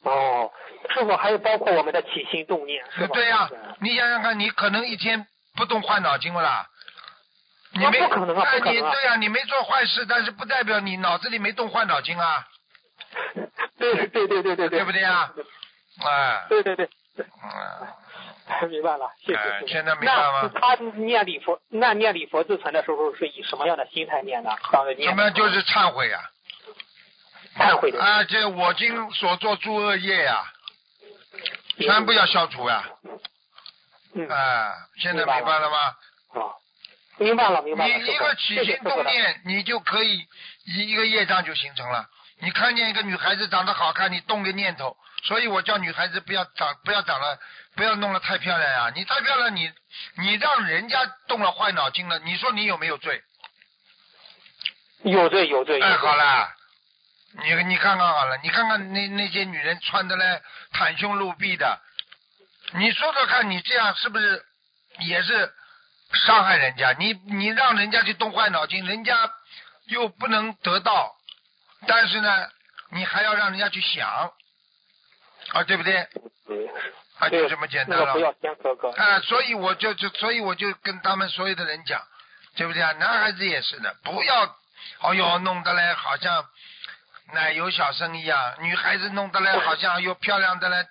哦，是否还有包括我们的起心动念？对呀、你想想看，你可能一天不动坏脑筋不啦？你没那你对呀、你没做坏事，但是不代表你脑子里没动坏脑筋啊，对对对对对对。不对啊？哎，对对对，嗯，明白了，谢谢现在明白吗？那他念礼佛，那念礼佛自存的时候是以什么样的心态念呢？当时念什么就是忏悔呀、忏悔的，啊？这我今所做诸恶业呀、全部要消除呀、嗯哎，现在明白了吗？啊，明白了明白了。你一个起心动念，你就可以一一个业障就形成了。你看见一个女孩子长得好看，你动个念头，所以我叫女孩子不要长，不要长了，不要弄得太漂亮呀、你太漂亮，你你让人家动了坏脑筋了，你说你有没有罪？有罪有罪。有哎，好了，你你看看好了，你看看那那些女人穿的嘞袒胸露臂的，你说说看，你这样是不是也是伤害人家？你你让人家去动坏脑筋，人家又不能得到，但是呢，你还要让人家去想，啊，对不对？对啊，就这么简单了那个不。要先哥哥。啊，所以我就就所以我就跟他们所有的人讲，对不对啊？男孩子也是的，不要，哎呦，弄得嘞好像奶油小生一样，女孩子弄得嘞好像又漂亮的嘞，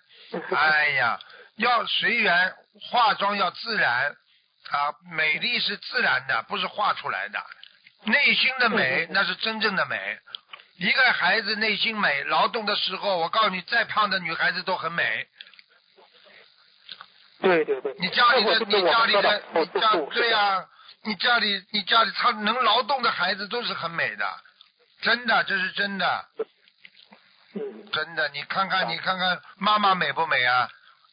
哎呀，要随缘，化妆要自然啊，美丽是自然的，不是画出来的，内心的美那是真正的美。一个孩子内心美，劳动的时候，我告诉你，再胖的女孩子都很美。对对对，你家里的，你家里的你家对呀、你家里，你家里他能劳动的孩子都是很美的，真的，这是真的，嗯，真的。你看看，你看看妈妈美不美啊？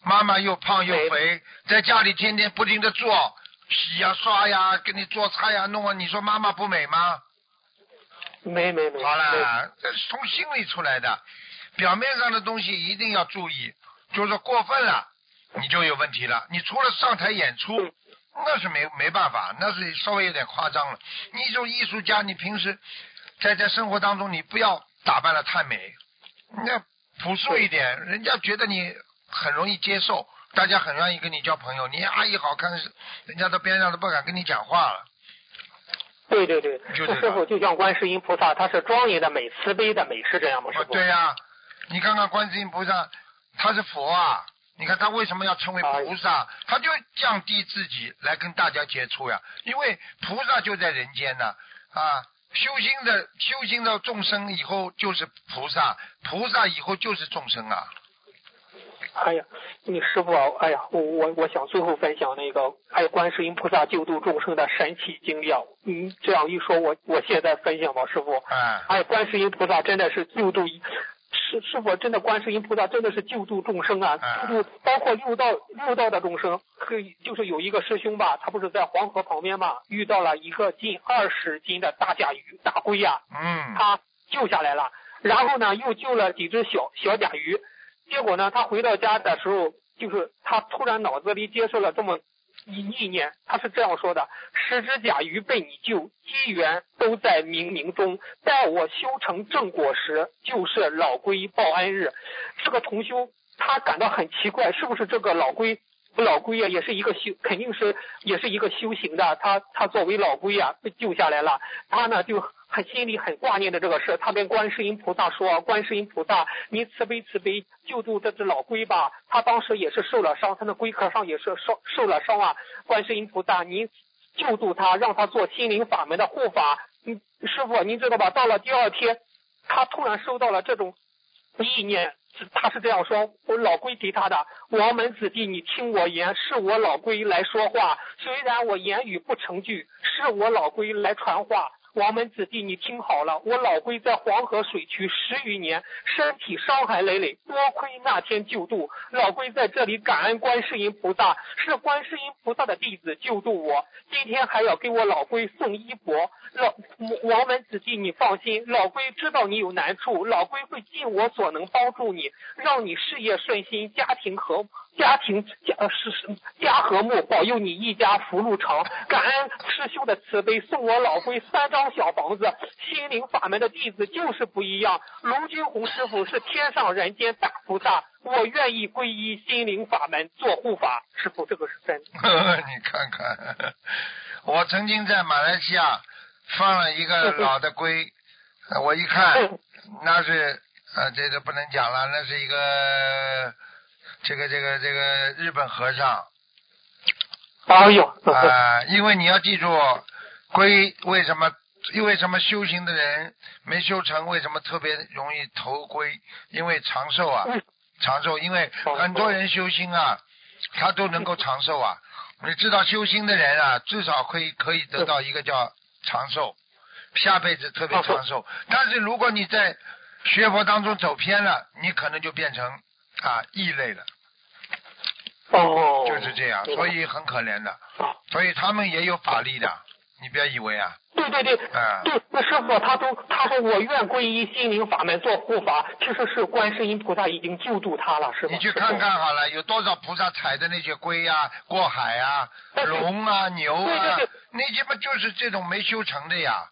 妈妈又胖又肥，在家里天天不停的做洗呀、刷呀，给你做菜呀、弄啊，你说妈妈不美吗？没没没，好没了，这是从心里出来的，表面上的东西一定要注意，就是说过分了，你就有问题了。你除了上台演出，那是没没办法，那是稍微有点夸张了。你这种艺术家，你平时在在生活当中，你不要打扮的太美，那朴素一点，人家觉得你很容易接受，大家很愿意跟你交朋友。你阿姨好看，人家到边上都不敢跟你讲话了。对对对，师傅就像观世音菩萨，他是庄严的美、慈悲的美，是这样吗？师哦，傅？对呀、你看看观世音菩萨，他是佛啊，你看他为什么要称为菩萨？他就降低自己来跟大家接触呀，因为菩萨就在人间呢啊。修心的修心的众生以后就是菩萨，菩萨以后就是众生啊。哎呀，你师傅啊，哎呀，我我我想最后分享那个，还有观世音菩萨救度众生的神奇经历啊。嗯，这样一说，我我现在分享吧，师傅。哎，哎，观世音菩萨真的是救度一，师师傅真的观世音菩萨真的是救度众生啊，哎救度包括六道六道的众生。可以就是有一个师兄吧，他不是在黄河旁边嘛，遇到了一个近二十斤的大甲鱼、大龟呀、嗯，他救下来了，然后呢又救了几只小小甲鱼，结果呢他回到家的时候，就是他突然脑子里接受了这么一意念，他是这样说的：十只甲鱼被你救，机缘都在冥冥中，待我修成正果时，就是老龟报恩日。这个同修他感到很奇怪，是不是这个老龟？老龟啊，也是一个修，肯定是也是一个修行的。他他作为老龟啊，被救下来了，他呢就很心里很挂念的这个事。他跟观世音菩萨说：“观世音菩萨，您慈悲慈悲，救助这只老龟吧。”他当时也是受了伤，他那龟壳上也是受受了伤啊。观世音菩萨，您救助他，让他做心灵法门的护法。嗯，师傅，您知道吧？到了第二天，他突然收到了这种意念。他是这样说：“我老龟给他的，王门子弟，你听我言，是我老龟来说话。虽然我言语不成句，是我老龟来传话。王门子弟，你听好了，我老龟在黄河水区十余年，身体伤痕累累，多亏那天救度，老龟在这里感恩观世音菩萨，是观世音菩萨的弟子救度我，今天还要给我老龟送衣钵。老王门子弟，你放心，老龟知道你有难处，老龟会尽我所能帮助你，让你事业顺心，家庭和家庭家呃是是家和睦，保佑你一家福禄长。感恩师兄的慈悲，送我老龟三张小房子。心灵法门的弟子就是不一样，卢军红师傅是天上人间大菩萨，我愿意皈依心灵法门做护法。师傅，这个是真的。你看看，我曾经在马来西亚放了一个老的龟，呃 我一看，那是呃，这个不能讲了，那是一个这个这个这个日本和尚哎呦，啊、因为你要记住，龟为什么？因为什么修行的人没修成，为什么特别容易投龟？因为长寿啊，长寿，因为很多人修心啊，他都能够长寿啊。你知道修心的人啊，至少可以可以得到一个叫长寿，下辈子特别长寿。但是如果你在学佛当中走偏了，你可能就变成啊异类了，哦，就是这样，所以很可怜的。所以他们也有法力的，你不要以为啊，对对对，啊对，那师傅他都他说我愿皈依心灵法门做护法，其实是观世音菩萨已经救度他了，是吧？你去看看好了，有多少菩萨踩的那些龟呀、过海啊、龙啊、牛啊对对对，那些不就是这种没修成的呀？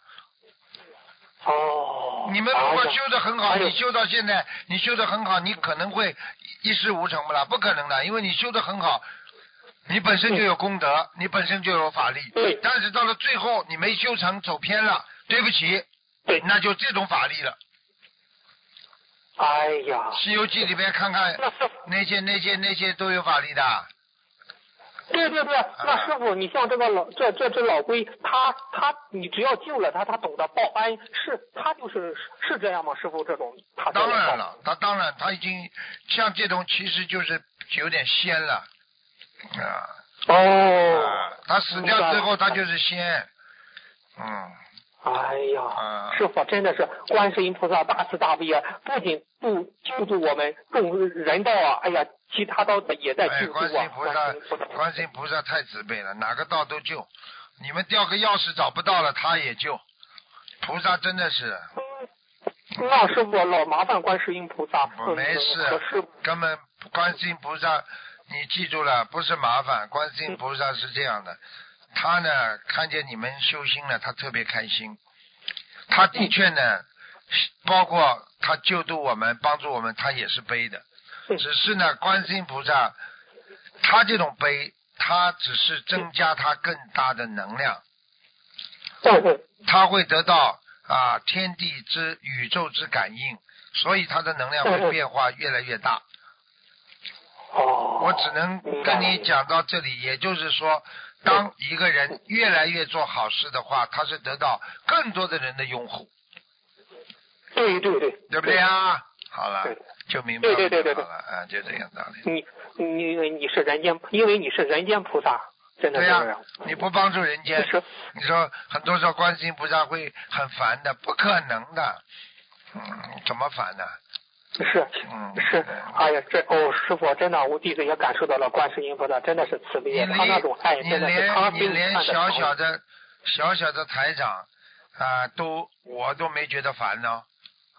哦，你们如果修的很好，哎你修到现在，你修的很好，你可能会一事无成不啦？不可能的，因为你修的很好，你本身就有功德，你本身就有法力。对但是到了最后你没修成，走偏了，对不起，对，那就这种法力了。哎呀，《西游记》里面看看那些那些那些都有法力的。对对对，那师傅，你像这个老这这只老龟，它它你只要救了它，它懂得报恩，是它就是是这样吗？师傅，这种它当然了，它当然它已经像这种其实就是有点仙了啊。哦，啊，他死掉之后他就是仙。嗯。哎呀啊，师傅真的是观世音菩萨大慈大悲啊！不仅不救助我们众人道啊，哎呀，其他道也在哎，救助观世音啊。菩萨，观世音菩萨太慈悲了，哪个道都救。你们掉个钥匙找不到了，他也救。菩萨真的是，那师傅老麻烦观世音菩萨。我没事根本观世音菩萨，你记住了，不是麻烦。观世音菩萨是这样的，他呢看见你们修心了，他特别开心。他的确呢，包括他救度我们、帮助我们，他也是悲的。嗯只是呢，观世音菩萨，他这种悲，他只是增加他更大的能量，他会得到啊天地之宇宙之感应，所以他的能量会变化越来越大。哦，我只能跟你讲到这里，也就是说，当一个人越来越做好事的话，他是得到更多的人的拥护，对对对，对不对啊？好了，就明白了。对对对对对好了，啊，就这样道理。你你你是人间，因为你是人间菩萨，真的对呀。你不帮助人间，你说很多时候观世音菩萨会很烦的，不可能的。嗯，怎么烦呢？是嗯，是，哎呀，这哦，师傅真的，我弟子也感受到了观世音菩萨真的是慈悲，他那种爱你真的是他连你给连小看的长小的小小的台长啊，都我都没觉得烦呢。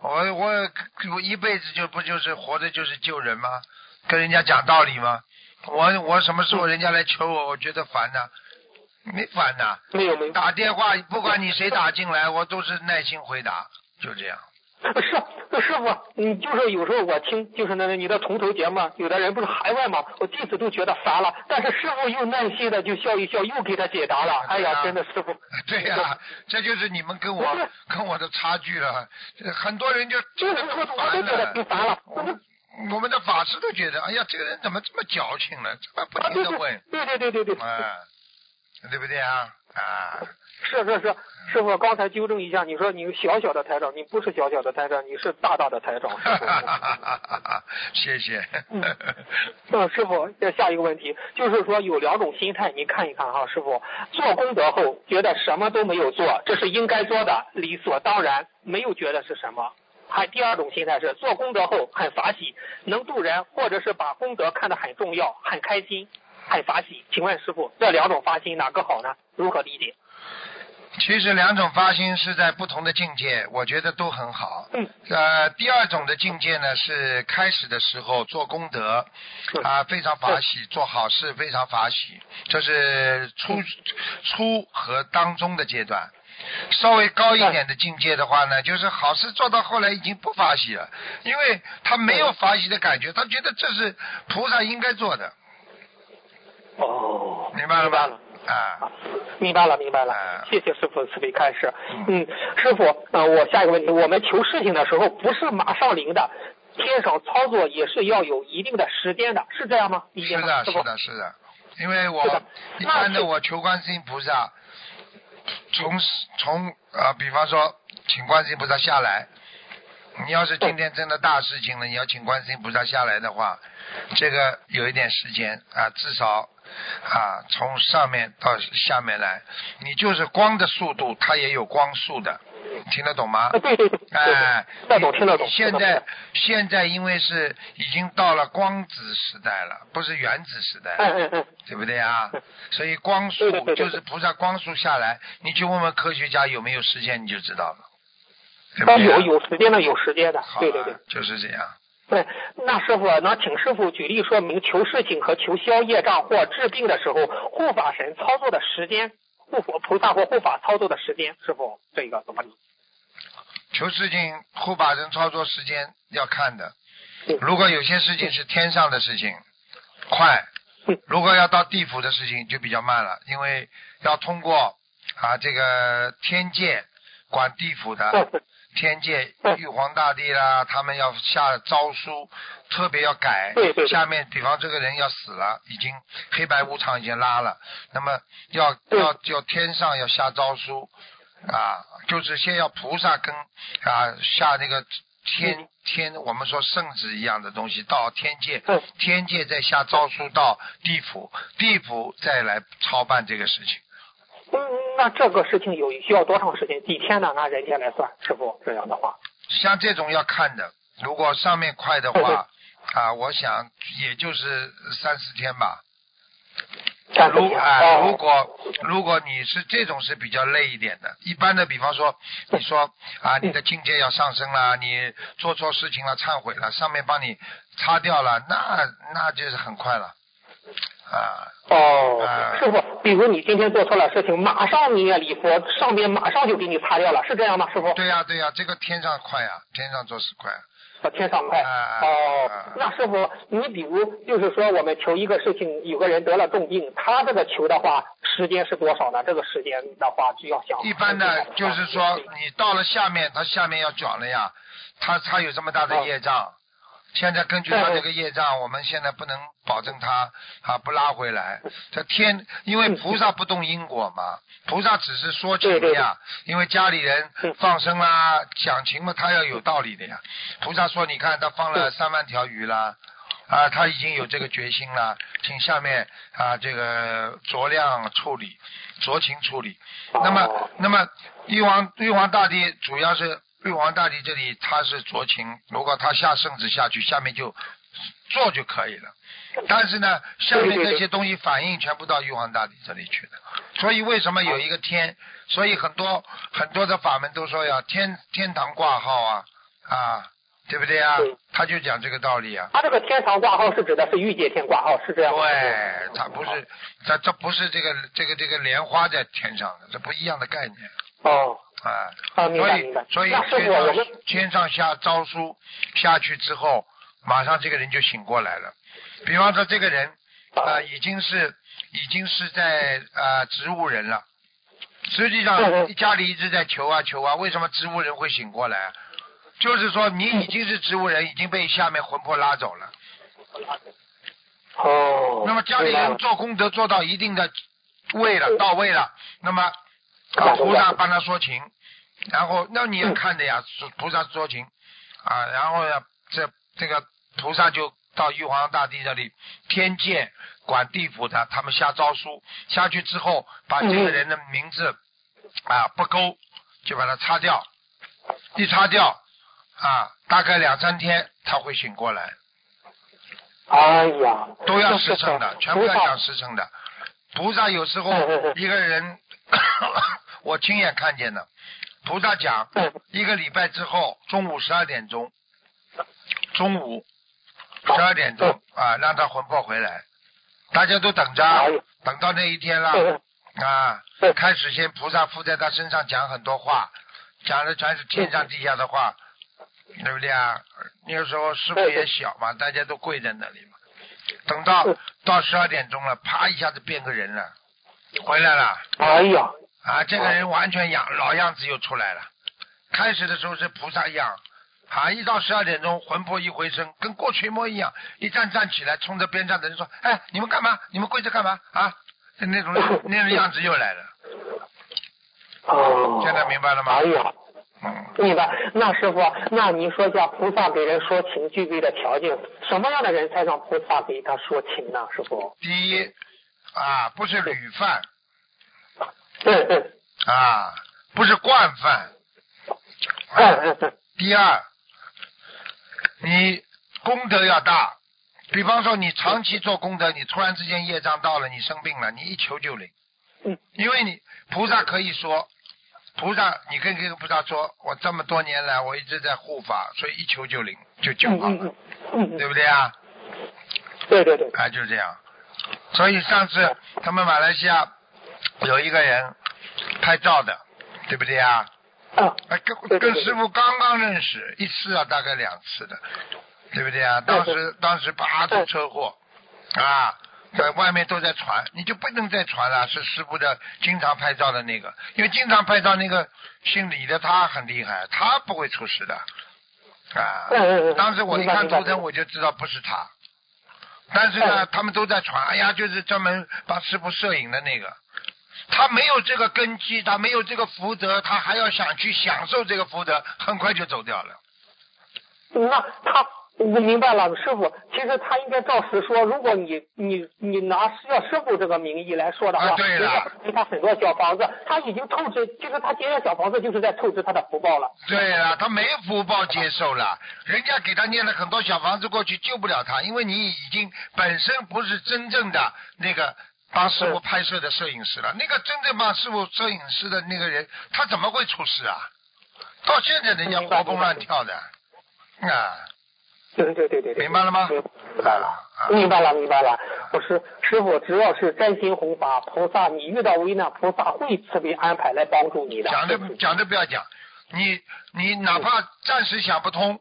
我我我一辈子就不就是活着就是救人吗？跟人家讲道理吗？我我什么时候人家来求我，我觉得烦呢？没烦呐。没有没有，打电话不管你谁打进来，我都是耐心回答，就这样。是师傅，你就是有时候我听就是那个你的重头节目，有的人不是还问吗？我弟子都觉得烦了，但是师傅又耐心的就笑一笑，又给他解答了。哎呀，真的师傅，对呀、这就是你们跟我跟我的差距了。很多人就就我都觉得了烦了。我们我们的法师都觉得，哎呀，这个人怎么这么矫情呢？这么不停的问，对对对对对，啊，对不对啊？啊，是是是，师傅刚才纠正一下，你说你小小的台长，你不是小小的台长，你是大大的台长。谢谢。嗯嗯，师傅，这下一个问题就是说有两种心态，你看一看哈，师傅做功德后觉得什么都没有做，这是应该做的，理所当然，没有觉得是什么。还第二种心态是做功德后很法喜，能度人，或者是把功德看得很重要，很开心，很法喜。请问师傅，这两种发心哪个好呢？如何理解？其实两种发心是在不同的境界，我觉得都很好。嗯，呃，第二种的境界呢是开始的时候做功德，是啊，非常法喜，做好事非常法喜，这是初初和当中的阶段。稍微高一点的境界的话呢，就是好事做到后来已经不法喜了，因为他没有法喜的感觉，他觉得这是菩萨应该做的，哦，明白了吧？啊，明白了，明白了。啊，谢谢师傅慈悲开示。嗯，师傅，呃，我下一个问题，我们求事情的时候不是马上灵的，天上操作也是要有一定的时间的，是这样吗？理解吗？是的，是的，是的，因为我一般的我求观世音菩萨，从从呃，比方说请观世音菩萨下来，你要是今天真的大事情了，你要请观世音菩萨下来的话，这个有一点时间啊，至少啊从上面到下面来，你就是光的速度，它也有光速的，听得懂吗啊，？对对对，哎，听得懂，听得懂。现在现在因为是已经到了光子时代了，不是原子时代了，嗯嗯嗯，对不对啊？所以光速就是菩萨光速下来，你去问问科学家有没有时间，你就知道了。啊有有时间的，有时间的，对对对。就是这样。对，那师傅，那请师傅举例说明求事情和求消业障或治病的时候，护法神操作的时间，护佛菩萨或护法操作的时间，师傅这个怎么理？求事情护法神操作时间要看的嗯。如果有些事情是天上的事情，快嗯；如果要到地府的事情就比较慢了，因为要通过啊这个天界管地府的。嗯天界嗯玉皇大帝啦，他们要下诏书，特别要改。对对对。下面比方这个人要死了，已经黑白无常已经拉了，那么要要要天上要下诏书啊，就是先要菩萨跟啊下那个天嗯。天我们说圣旨一样的东西到天界，嗯天界再下诏书到地府，地府再来操办这个事情。嗯，那这个事情有需要多长时间？几天呢？按人家来算，师傅这样的话，像这种要看的，如果上面快的话，啊，我想也就是三四天吧。三四天如啊，如哦，果如果你是这种是比较累一点的，一般的，比方说你说啊，你的境界要上升了，你做错事情了，忏悔了，上面帮你擦掉了，那那就是很快了，啊，哦啊，师傅，比如你今天做错了事情，马上你也礼佛，上边马上就给你擦掉了，是这样吗？师傅？对呀、对呀、这个天上快呀、天上做事快，呃天上快。啊哦啊，那师傅，你比如就是说，我们求一个事情，有个人得了重病，他这个求的话，时间是多少呢？这个时间的话，就要想。一般的就是说，你到了下面，他下面要转了呀，他他有这么大的业障，现在根据他这个业障，我们现在不能保证他啊不拉回来。这天，因为菩萨不动因果嘛，菩萨只是说情呀，因为家里人嗯放生啦、讲情嘛，他要有道理的呀。菩萨说，你看他放了嗯三万条鱼啦。啊，他已经有这个决心了，请下面啊这个酌量处理，酌情处理。那么哦，那么玉皇玉皇大帝主要是玉皇大帝这里他是酌情，如果他下圣旨下去，下面就做就可以了。但是呢，下面对对对这些东西反应全部到玉皇大帝这里去的。所以为什么有一个天？所以很多很多的法门都说要天天堂挂号啊啊，对不对啊？他就讲这个道理啊。他这个天堂挂号是指的是御界天挂号，是这样吗？对，他不是，他这不是这个这个这个莲花在天上的，这不一样的概念哦，啊。所以白明白。所以天上天上下诏书下去之后，马上这个人就醒过来了。比方说这个人啊、已经是已经是在啊、植物人了。实际上家里一直在求啊求啊，为什么植物人会醒过来啊？就是说你已经是植物人，已经被下面魂魄拉走了。哦，那么家里人做功德做到一定的位了，嗯到位了，那么菩萨帮他说情，然后那你要看的呀，说菩萨说情啊，然后呢，这这个菩萨就到玉皇大帝这里，天界管地府的，他们下诏书下去之后，把这个人的名字啊不勾，就把它擦掉，一擦掉啊，大概两三天他会醒过来。哎呀，都要 实诚的，全部要讲实诚的。菩萨有时候 一个人，我亲眼看见的。菩萨讲，嗯一个礼拜之后，中午十二点钟，中午十二点钟啊，让他魂魄回来，大家都等着等到那一天了嗯啊嗯，开始先菩萨附在他身上讲很多话，讲的全是天上地下的话，对不对啊？那个时候师傅也小嘛，大家都跪在那里嘛。等到嗯到十二点钟了，啪一下子变个人了，回来了哎呀，啊！这个人完全样老样子又出来了。开始的时候是菩萨样，啊，一到十二点钟魂魄一回身，跟过去一模一样，一站站起来，冲着边上的人说：“哎，你们干嘛？你们跪着干嘛？啊？”那种 那种样子又来了，哦，现在明白了吗哎？呀，嗯。明白。那师傅，那你说一下菩萨给人说情具备的条件，什么样的人才让菩萨给他说情呢？师傅？第一啊，不是屡犯嗯嗯啊，不是惯犯。嗯嗯嗯，第二，你功德要大。比方说，你长期做功德，你突然之间业障到了，你生病了，你一求就灵。嗯。因为你菩萨可以说，菩萨，你跟这个菩萨说，我这么多年来我一直在护法，所以一求就灵，就救好了，嗯嗯嗯嗯，对不对啊？对对对，啊，就是这样。所以上次他们马来西亚有一个人拍照的，对不对啊？跟师傅刚刚认识一次啊，大概两次的，对不对啊？当时当时啪出车祸，啊，在外面都在传，你就不能再传了。是师傅的经常拍照的那个，因为经常拍照那个姓李的他很厉害，他不会出事的，啊。当时我一看图腾，我就知道不是他。但是呢，嗯他们都在传，哎呀，就是专门帮师傅摄影的那个。他没有这个根基，他没有这个福德，他还要想去享受这个福德，很快就走掉了。那他我明白了，师傅，其实他应该照实说。如果你你你拿要师傅这个名义来说的话，啊对了给他很多小房子，他已经透支，其实他接下小房子就是在透支他的福报了。对了，他没福报接受了，人家给他念了很多小房子过去，救不了他，因为你已经本身不是真正的那个帮师傅拍摄的摄影师了。那个真正帮师傅摄影师的那个人，他怎么会出事啊？到现在人家活蹦乱跳的，啊，对对对对对，明白了吗？明白了。啊，明白了，明白了。我是师傅，只要是真心弘法，菩萨，你遇到危难，菩萨会慈悲安排来帮助你的。讲的讲的不要讲，你你哪怕暂时想不通，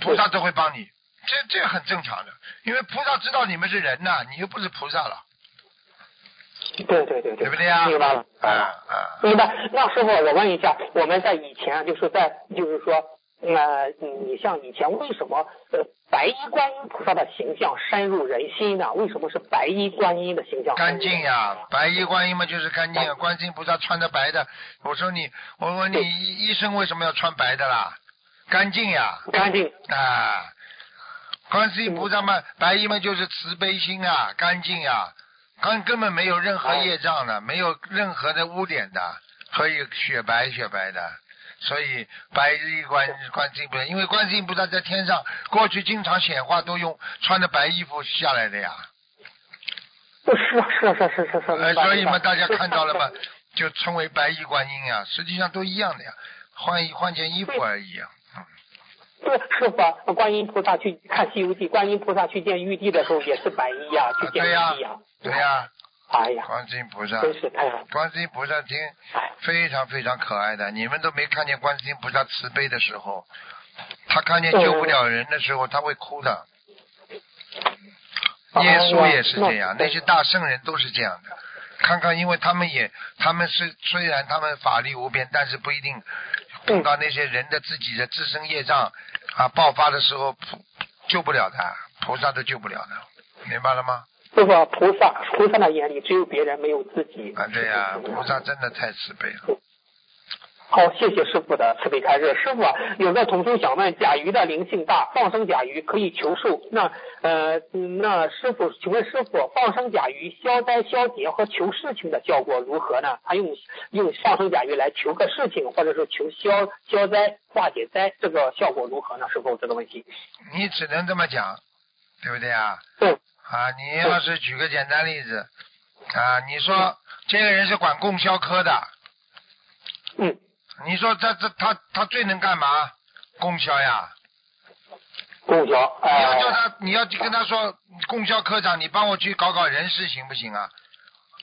菩萨都会帮你，这这很正常的，因为菩萨知道你们是人呐、你又不是菩萨了，对对对对，对不对啊？明白了，啊啊，明白。那师傅，我问一下，我们在以前就是在就是说，呃，你像以前为什么呃白衣观音菩萨的形象深入人心呢？为什么是白衣观音的形象？干净呀，白衣观音嘛就是干净啊，观世音菩萨穿着白的，我说你，我问你，医医生为什么要穿白的啦？干净呀，干净。啊，观世音菩萨嘛，白衣嘛就是慈悲心啊，干净呀，根根本没有任何业障的，没有任何的污点的，所以雪白雪白的，所以白衣观观世音菩萨，因为观世音菩萨在天上过去经常显化都用穿着白衣服下来的呀，是啊是啊是啊是啊是啊是所以嘛大家看到了嘛，就称为白衣观音呀，实际上都一样的呀，换一换件衣服而已啊。对，师傅啊，观音菩萨去看《西游记》，观音菩萨去见玉帝的时候也是白衣呀、去见玉帝呀。对呀、哎呀，观世音菩萨。真是太好。观世音菩萨挺哎，非常非常可爱的，你们都没看见观世音菩萨慈悲的时候，他看见救不了人的时候，他会哭的。耶稣也是这样，那那些大圣人都是这样的。看看，因为他们也，他们是虽然他们法力无边，但是不一定碰到那些人的自己的自身业障啊爆发的时候，救不了的，菩萨都救不了的，明白了吗？师傅，菩萨菩萨的眼里只有别人，没有自己。啊，对呀、菩萨真的太慈悲了。好，谢谢师傅的慈悲开示。师傅啊，有个同学想问，甲鱼的灵性大，放生甲鱼可以求寿。那呃，嗯那师傅，请问师傅，放生甲鱼消灾消劫和求事情的效果如何呢？他用用放生甲鱼来求个事情，或者是求消消灾化解灾，这个效果如何呢？师傅这个问题。你只能这么讲，对不对啊？对。啊，你要是举个简单例子，啊，你说这个人是管供销科的，嗯，你说他他他他最能干嘛？供销呀。供销。你要叫呃，他，你要跟他说，供销科长，你帮我去搞搞人事行不行啊？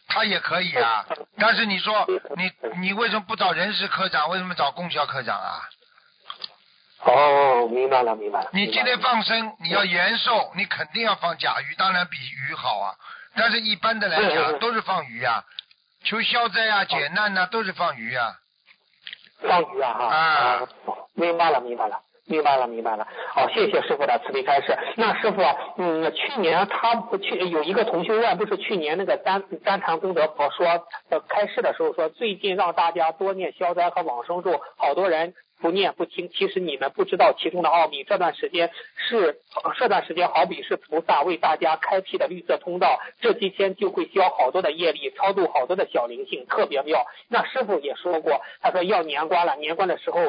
他也可以啊，但是你说你你为什么不找人事科长，为什么找供销科长啊？哦，明白了，明白了。你今天放生，你要延寿，你肯定要放甲鱼，当然比鱼好啊。但是一般的来讲，嗯都是放鱼啊，求消灾啊、解难呐、都是放鱼啊。放鱼啊哈啊明白了，明白了。明白了，明白了。好，谢谢师傅的慈悲开示。那师傅，嗯，去年他不去有一个同学问，不是去年那个丹丹禅功德佛说呃开示的时候说，最近让大家多念消灾和往生咒，好多人不念不听。其实你们不知道其中的奥秘。这段时间是这段时间好比是菩萨为大家开辟的绿色通道，这几天就会消好多的业力，超度好多的小灵性，特别妙。那师傅也说过，他说要年关了，年关的时候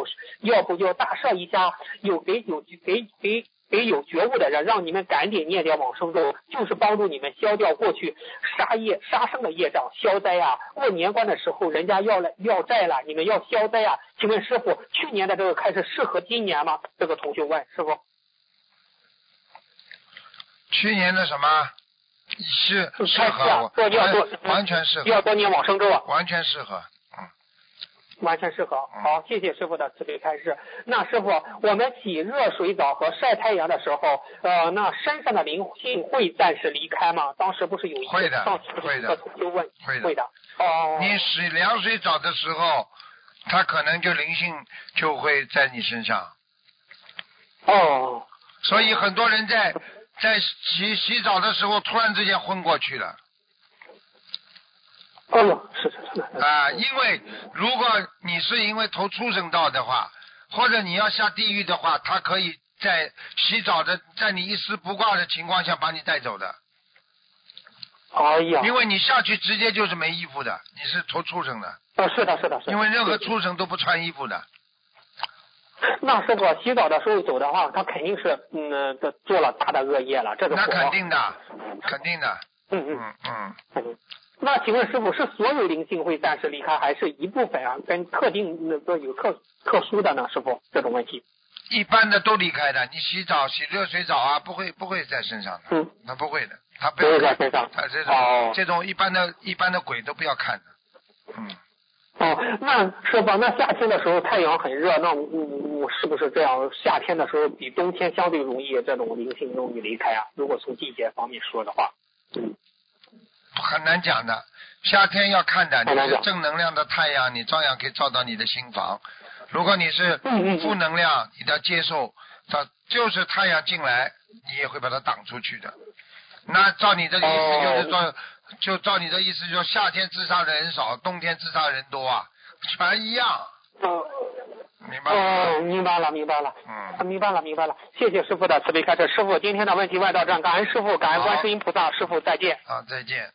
要不就大赦一下，有给有给给有觉悟的人，让你们赶紧念掉往生咒，就是帮助你们消掉过去杀业杀生的业障，消灾啊！过年关的时候，人家要来要债了，你们要消灾啊！请问师傅，去年的这个开始适合今年吗？这个同学问师傅。去年的什么是适合我，说要多完完全适合，要多念往生咒啊！完全适合。嗯，完全适合。嗯好，谢谢师傅的慈悲开示。那师傅，我们洗热水澡和晒太阳的时候，呃，那身上的灵性会暂时离开吗？当时不是有一会的个上次的一个就问会的会的。哦，你洗凉水澡的时候，他可能就灵性就会在你身上，哦，所以很多人在在洗洗澡的时候突然之间昏过去了哦，是是是。啊！因为如果你是因为投畜生道的话，或者你要下地狱的话，他可以在洗澡的在你一丝不挂的情况下把你带走的，哎呀，因为你下去直接就是没衣服的，你是投畜生的，哦，是的，是的，是的。因为任何畜生都不穿衣服的。那师傅洗澡的时候走的话，他肯定是嗯，这做了大的恶业了，这个那肯定的，肯定的，嗯嗯嗯嗯。嗯。那请问师傅，是所有灵性会暂时离开，还是一部分啊？跟特定那个有特特殊的呢？师傅，这种问题。一般的都离开的，你洗澡洗热水澡啊，不会不会在身上的，嗯，那不会的，他不不会，在身上。他这种、哦这种一般的一般的鬼都不要看的，嗯，哦，那师傅，那夏天的时候太阳很热，那我我是不是这样？夏天的时候比冬天相对容易这种灵性容易离开啊？如果从季节方面说的话，嗯，很难讲的。夏天要看的，你是正能量的太阳，你照样可以照到你的心房。如果你是嗯嗯嗯负能量，你要接受，它就是太阳进来，你也会把它挡出去的。那照你这个意思就是说，哦就照你的意思，就是夏天自杀的人少，冬天自杀的人多啊，全一样，哦明白吗？哦，明白了，明白了。嗯，明白了，明白了，谢谢师傅的慈悲开示。师傅，今天的问题问到这，感恩师傅，感恩观世音菩萨，师傅再见。啊，再见。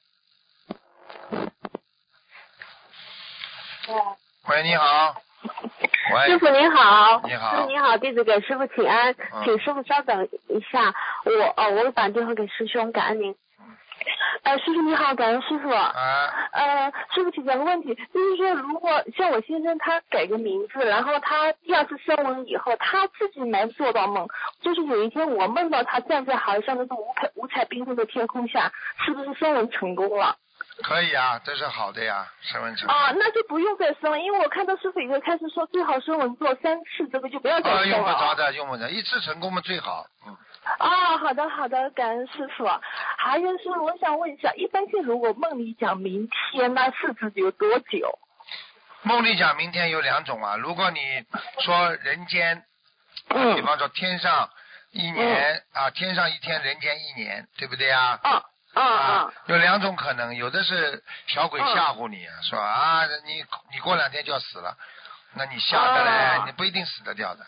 喂，你好。喂。师傅您好，你好师傅您好，弟子给师傅请安，嗯请师傅稍等一下，我呃我打电话给师兄，感恩您。呃，师傅你好，感恩师傅。啊，呃，师傅请教个问题，就是说，如果像我先生他改个名字，然后他第二次升文以后，他自己没做到梦，就是有一天我梦到他站在好像那种五彩五彩缤纷的天空下，是不是升文成功了？可以啊，这是好的呀，身份证。啊，那就不用再升了，因为我看到师傅已经开始说最好升文做三次，这个就不要再啊，升了。用不着的，用不着，一次成功嘛最好。嗯，啊，好的好的，感恩师傅。还有是我想问一下，一般性如果梦里讲明天，那是指有多久？梦里讲明天有两种啊，如果你说人间，嗯比方说天上一年、啊，天上一天，人间一年，对不对啊？啊啊啊！有两种可能，有的是小鬼吓唬你，说啊，你你过两天就要死了，那你吓得嘞，啊你不一定死得掉的。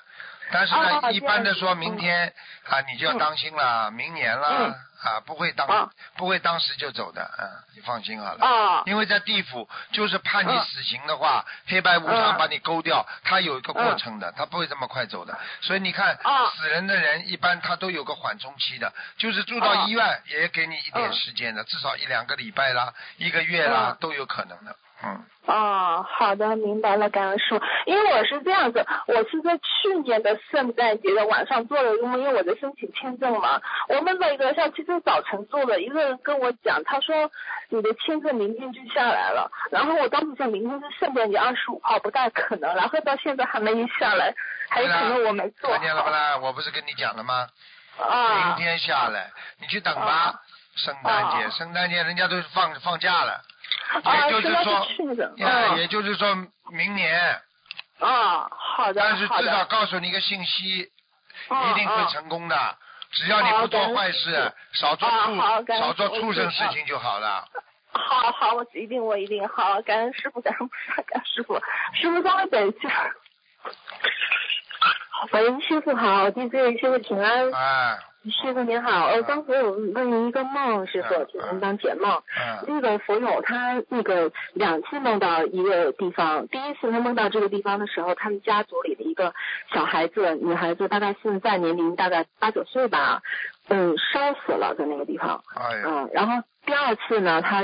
但是呢，啊一般的说明天啊，你就要当心了，明年了、嗯。啊，不会当、啊。不会当时就走的，嗯，你放心好了。啊。因为在地府，就是判你嗯。死刑的话，黑白无常嗯。把你勾掉，他有一个过程的，他不会这么快走的。所以你看，啊。死人的人一般他都有个缓冲期的，就是住到啊。医院也给你一点嗯。时间的，至少一两个礼拜啦，一个月啦嗯。都有可能的。嗯，哦，好的，明白了，感恩师傅。因为我是这样子，我是在去年的圣诞节的晚上做了一个梦，因为我在申请签证嘛，我梦到一个像今天早晨做的，一个人跟我讲，他说你的签证明天就下来了，然后我当时想明天是圣诞节二十五号，不大可能，然后到现在还没下来，还有可能我没做看见了不。啦？我不是跟你讲了吗？啊明啊，天下来，你去等吧啊。圣诞节，啊圣诞节人家都是放放假了，啊，也就是说是去的，呀，嗯也就是说明年。啊，好的，但是至少告诉你一个信息，嗯一定会嗯成功的。只要你不做坏事，少做畜少做畜生事情就好了。好好，我一定我一定好，感恩师傅，感恩菩萨，感恩师傅，师傅稍微等一下。喂，师傅好，弟子师傅请安，哎，师傅您好，呃，刚才我问您一个梦，师傅，嗯请您帮解梦。嗯那个佛友他那个两次梦到一个地方，第一次他梦到这个地方的时候，他们家族里的一个小孩子，女孩子大概现在年龄大概八九岁吧，嗯，烧死了在那个地方。哎，嗯，然后第二次呢，他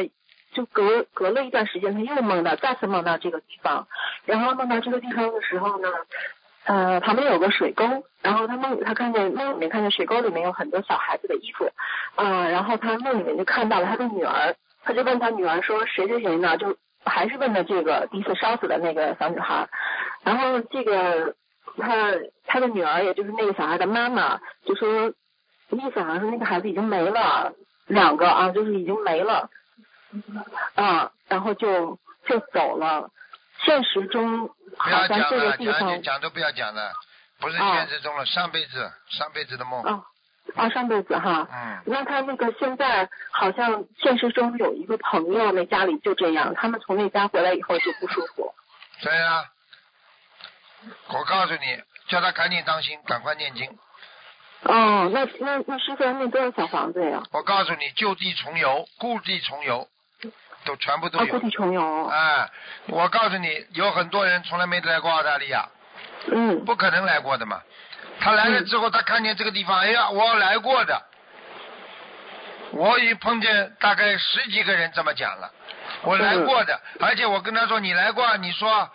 就隔隔了一段时间，他又梦到，再次梦到这个地方，然后梦到这个地方的时候呢，呃，旁边有个水沟，然后他梦里他看见梦里面看见水沟里面有很多小孩子的衣服，啊、然后他梦里面就看到了他的女儿，他就问他女儿说谁谁谁呢？就还是问的这个第一次烧死的那个小女孩，然后这个他他的女儿，也就是那个小孩的妈妈，就说意思好像是那个孩子已经没了，两个啊，就是已经没了，啊，然后就就走了。现实中不要讲了，讲方讲都不要讲了，不是啊现实中了，上辈子上辈子的梦，啊啊上辈子哈，嗯，那他那个现在好像现实中有一个朋友，那家里就这样，他们从那家回来以后就不舒服。对啊，我告诉你，叫他赶紧当心，赶快念经。哦，那那那师傅要念多少小房子呀？我告诉你，就地重游，故地重游，都全部都啊，有。哎，我告诉你，有很多人从来没来过澳大利亚，嗯不可能来过的嘛。他来了之后，他看见这个地方，哎呀，我来过的。我已碰见大概十几个人这么讲了，我来过的，而且我跟他说你来过，你说，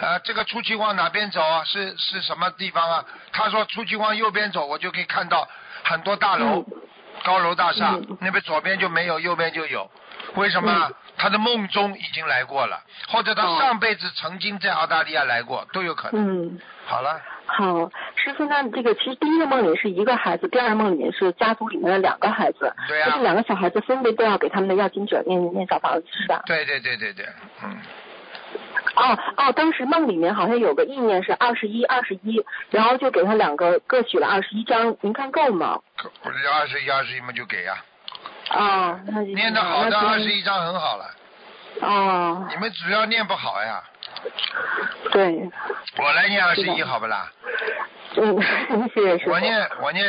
呃，这个出去往哪边走啊？是是什么地方啊？他说出去往右边走，我就可以看到很多大楼，高楼大厦，嗯那边左边就没有，右边就有。为什么？他的梦中已经来过了，或者他哦。上辈子曾经在澳大利亚来过，都有可能。嗯，好了，好，师傅，那这个其实第一个梦里是一个孩子，第二个梦里面是家族里面的两个孩子，对啊。这两个小孩子分别都要给他们的要经者念念小房子是吧？对对对对对，嗯，哦哦，当时梦里面好像有个意念是二十一二十一，然后就给他两个各取了二十一张，您看够吗？够我这二十一二十一嘛就给呀、哦，那就念的好的二十一章很好了，哦，你们主要念不好呀，对，我来念二十一好不啦？嗯，谢谢师傅。我念我念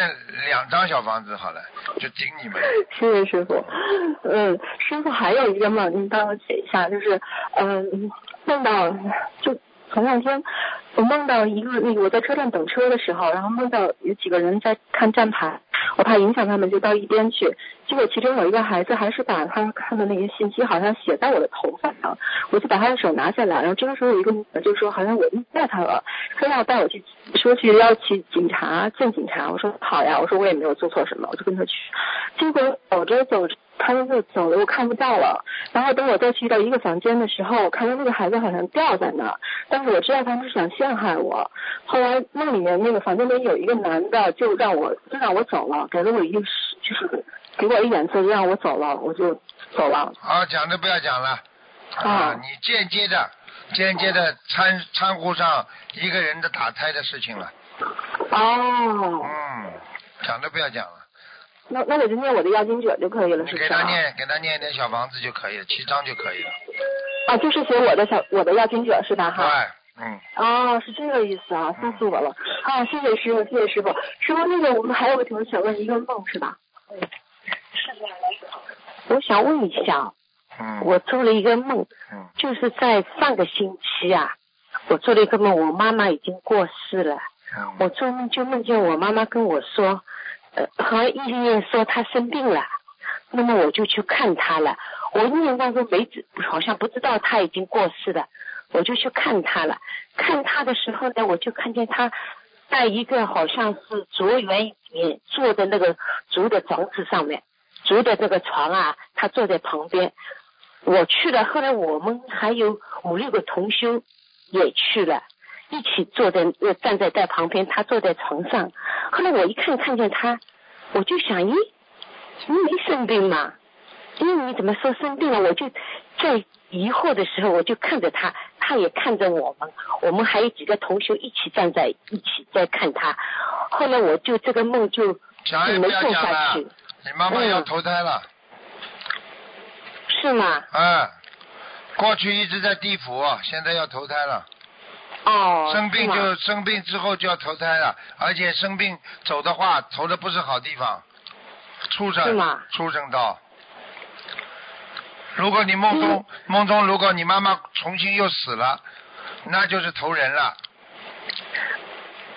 两张小房子好了，就顶你们。谢谢师傅。嗯，师傅还有一个梦，您帮我解一下，就是嗯，梦到就前两天我梦到一个那个我在车站等车的时候，然后梦到有几个人在看站牌，我怕影响他们，就到一边去。结果其中有一个孩子还是把他看的那些信息好像写在我的头发上，我就把他的手拿下来，然后这个时候有一个女的就说好像我虐待他了，非要带我去说去要去警察见警察，我说好呀，我说我也没有做错什么，我就跟他去。结果走着走着，他们就走了，我看不到了。然后等我再去到一个房间的时候，我看到那个孩子好像掉在那儿，但是我知道他们是想陷害我。后来梦里面那个房间里有一个男的，就让我就让我走了，给了我一个就是给我一眼色，就让我走了，我就走了。好，讲的不要讲了。啊你间接的间接的掺掺和上一个人的打胎的事情了。哦，嗯，讲都不要讲了，那那我就念我的要经者就可以了，是不是啊？给他念给他念一点小房子就可以了，七张就可以了。啊，就是写我的小我的要经者是吧？哈。对，嗯，哦，是这个意思啊，吓死我了！啊，谢谢师傅，谢谢师傅。师傅，那个我们还有个同学想问一个梦是吧？嗯，是的我想问一下，嗯，我做了一个梦，嗯就是在上个星期啊，我做了一个梦，我妈妈已经过世了，嗯我做梦就梦见我妈妈跟我说，和意念说她生病了，那么我就去看她了。我意念当中没知，好像不知道她已经过世了，我就去看她了。看她的时候呢，我就看见她在一个好像是竹园里面坐的那个竹的床子上面，竹的这个床啊，她坐在旁边。我去了，后来我们还有五六个同修也去了。一起坐在站在在旁边，他坐在床上。后来我一看看见他，我就想，咦，你没生病嘛？因为你怎么说生病了？我就在疑惑的时候，我就看着他，他也看着我们，我们还有几个同学一起站在一起在看他。后来我就这个梦就讲也不要就没做下去，，你妈妈要投胎了，是吗？嗯，过去一直在地府，现在要投胎了。哦，生病就生病之后就要投胎了，而且生病走的话，投的不是好地方，畜生畜生道。如果你梦中、嗯梦中，如果你妈妈重新又死了，那就是投人了。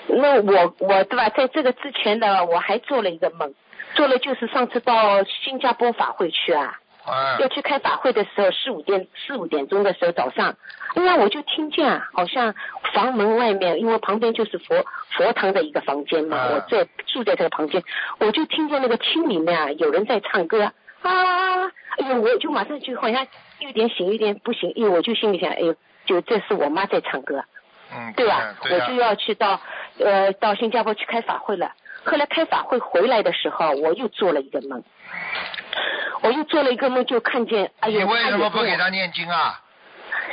那我我对吧？在这个之前呢，我还做了一个梦，做了就是上次到新加坡法会去啊，要嗯，去开法会的时候，四五点四五点钟的时候早上，哎呀，我就听见啊，好像房门外面，因为旁边就是佛佛堂的一个房间嘛，嗯我在住在这个旁边，我就听见那个厅里面啊有人在唱歌，啊，哎呦，我就马上就好像有点醒，有点不行，哎呦，我就心里想，哎呦，就这是我妈在唱歌，嗯，对吧？呀对我就要去到呃到新加坡去开法会了。后来开法会回来的时候，我又做了一个梦，我又做了一个梦，就看见，哎呀，你为什么不给他他念经啊？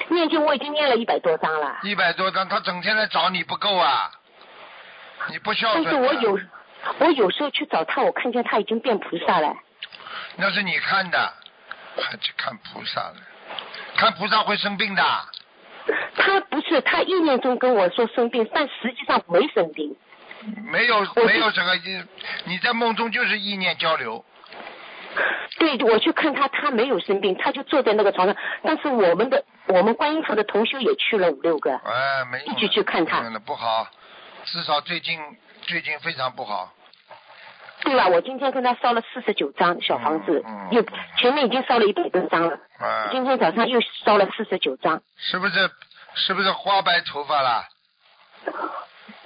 念经？我已经念了一百多章了，一百多张，他整天来找你不够啊！你不孝但顺但。是我有我有时候去找他，我看见他已经变菩萨了。那是你看的，还去看菩萨了？看菩萨会生病的。他不是，他意念中跟我说生病，但实际上没生病。没有没有这个，你在梦中就是意念交流。对，我去看他，他没有生病，他就坐在那个床上。但是我们的我们观音堂的同修也去了五六个，哎，没一起去看他不好，至少最近最近非常不好。对吧？我今天跟他烧了四十九张小房子，嗯嗯又前面已经烧了一百多张了，啊，今天早上又烧了四十九张。是不是是不是花白头发了？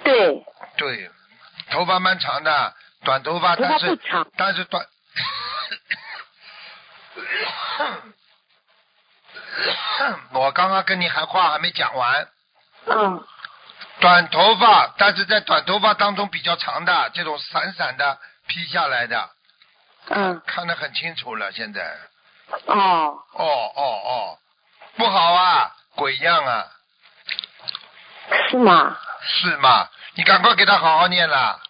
对，对，头发蛮长的，短头发，头发但是但是短。我刚刚跟你还话还没讲完，嗯，短头发，但是在短头发当中比较长的这种散散的披下来的，嗯，看得很清楚了。现在，哦，哦哦哦，不好啊，鬼样啊，是吗？是吗？你赶快给他好好念了。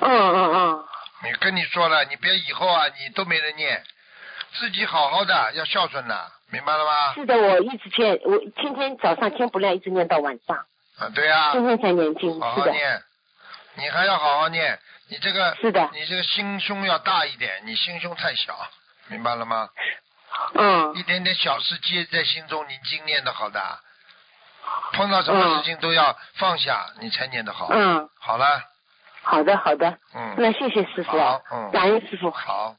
嗯嗯嗯，你跟你说了，你别以后啊，你都没人念，自己好好的要孝顺的，明白了吗？是的，我一直念，我天天早上天不亮一直念到晚上，啊，对呀、天天才念经，好好念，你还要好好念，你这个是的，你这个心胸要大一点，你心胸太小，明白了吗？嗯。一点点小事积在心中，你经念的好的，碰到什么事情都要放下，你才念得好。嗯，好了，好的好的，嗯，那谢谢师傅啊。好，嗯。感恩师傅。好，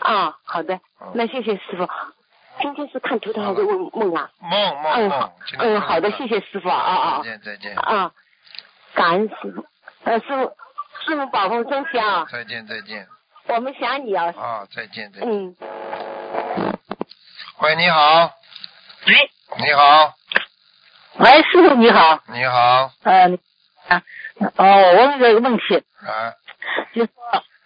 啊，好的嗯，那谢谢师傅。今天是看图腾还是问梦啊？梦梦梦嗯好，今天嗯好的，谢谢师傅啊啊啊。再见再见。啊，感恩师傅，呃师傅师傅保重身体啊，再见再见。我们想你啊，啊再见再见。嗯，喂，你好，喂。你好，喂，师傅你好，你好，呃，啊，哦，我问个问题，啊，就说，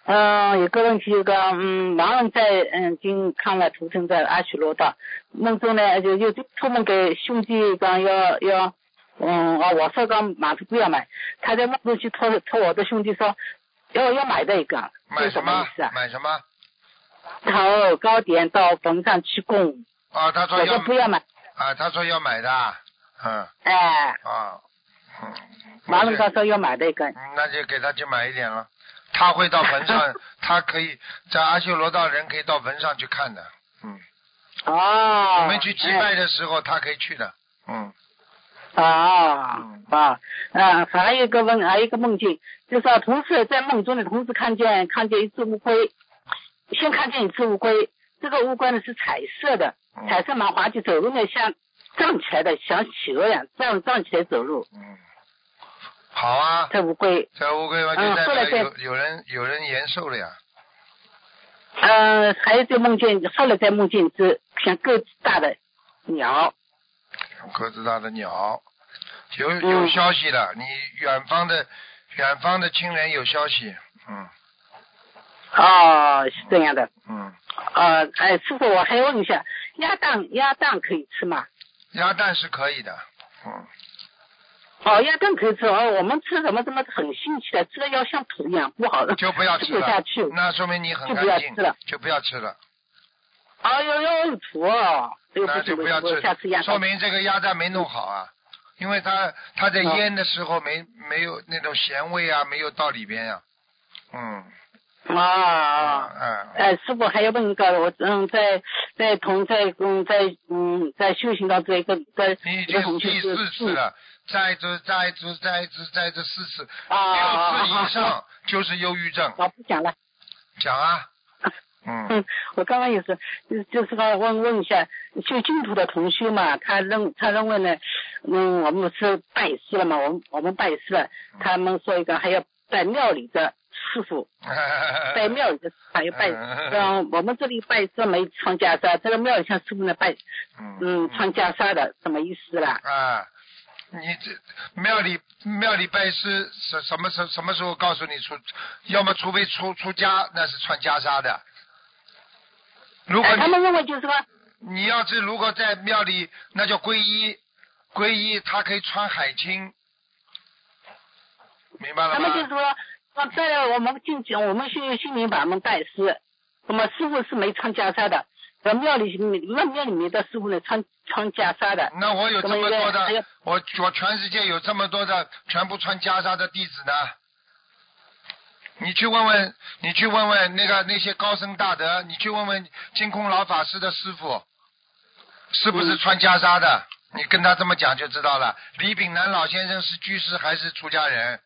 嗯、有个问题，有个嗯，盲人在嗯，已经看了图腾在阿修罗道，梦中呢就就就托梦给兄弟讲要要，嗯，哦，我说讲马子不要买，他在梦中去托托我的兄弟说要要买的一个，买什么什么意思啊？买什么？头糕点到坟上去供，啊，他说我要说不要买，啊，他说要买的，嗯哎，啊，嗯，盲人他说要买的一个，嗯那就给他去买一点了。他会到坟上，他可以在阿修罗道人可以到坟上去看的，嗯，哦，你们去祭拜的时候他可以去的，嗯，啊嗯啊。啊！还有一个梦，还有一个梦境，就是说同时在梦中的同时看见看见一只乌龟，先看见一只乌龟，这个乌龟呢是彩色的，嗯。彩色蛮滑稽，走路呢像站起来的，像企鹅一样站站起来走路。嗯，好啊，这乌龟，这乌龟嘛就嗯代表有有人有人延寿了呀，呃，还有在梦见，后来在梦见一只像个子大的鸟，个子大的鸟，有嗯。有消息了，你远方的远方的亲人有消息，嗯。哦，是这样的。嗯，呃，哎，师傅，我还问一下，鸭蛋鸭蛋可以吃吗？鸭蛋是可以的，嗯，哦，鸭更可以吃。哦。我们吃什么什么很新奇的，吃了要像土一样，不好的，就不要吃吃不下了去。，那说明你很就不要干净吃了，就不要吃了，哦，要要有土那就不要吃，下次鸭，说。明这个鸭蛋没弄好啊，因为它它在哦腌的时候没没有那种咸味啊，没有到里边呀，嗯，啊。嗯，哎，师傅还要问一个，我嗯，在在同在嗯在嗯在修行到这一个在你已经第是四次了，再这再这再这再这四次，啊六次以上就是忧郁症，我不讲了。讲啊，嗯嗯，我刚刚也是，就就是说问问一下，就净土的同学嘛，他认他认为呢，嗯，我们是拜师了嘛，我们我们拜师了，他们说一个还要在庙里的师傅，拜庙里的还要拜，嗯我们这里拜这没穿袈裟，这个庙里向师傅呢拜，嗯，穿袈裟的，什么意思啦？啊，你这庙里庙里拜师什什么时什么时候告诉你出？要么除非出出家，那是穿袈裟的。如果哎，他们认为就是说，你要是如果在庙里，那叫皈依，皈依他可以穿海青，明白了他们就是吗？说，说在我们进去，我们去心灵法门拜师，那么师傅是没穿袈裟的，在庙里庙庙里面的师傅呢穿穿袈裟的。那我有这么多的，我我全世界有这么多的全部穿袈裟的弟子呢。你去问问，你去问问那个那些高僧大德，你去问问净空老法师的师傅，是不是穿袈裟的？你跟他这么讲就知道了。李炳南老先生是居士还是出家人？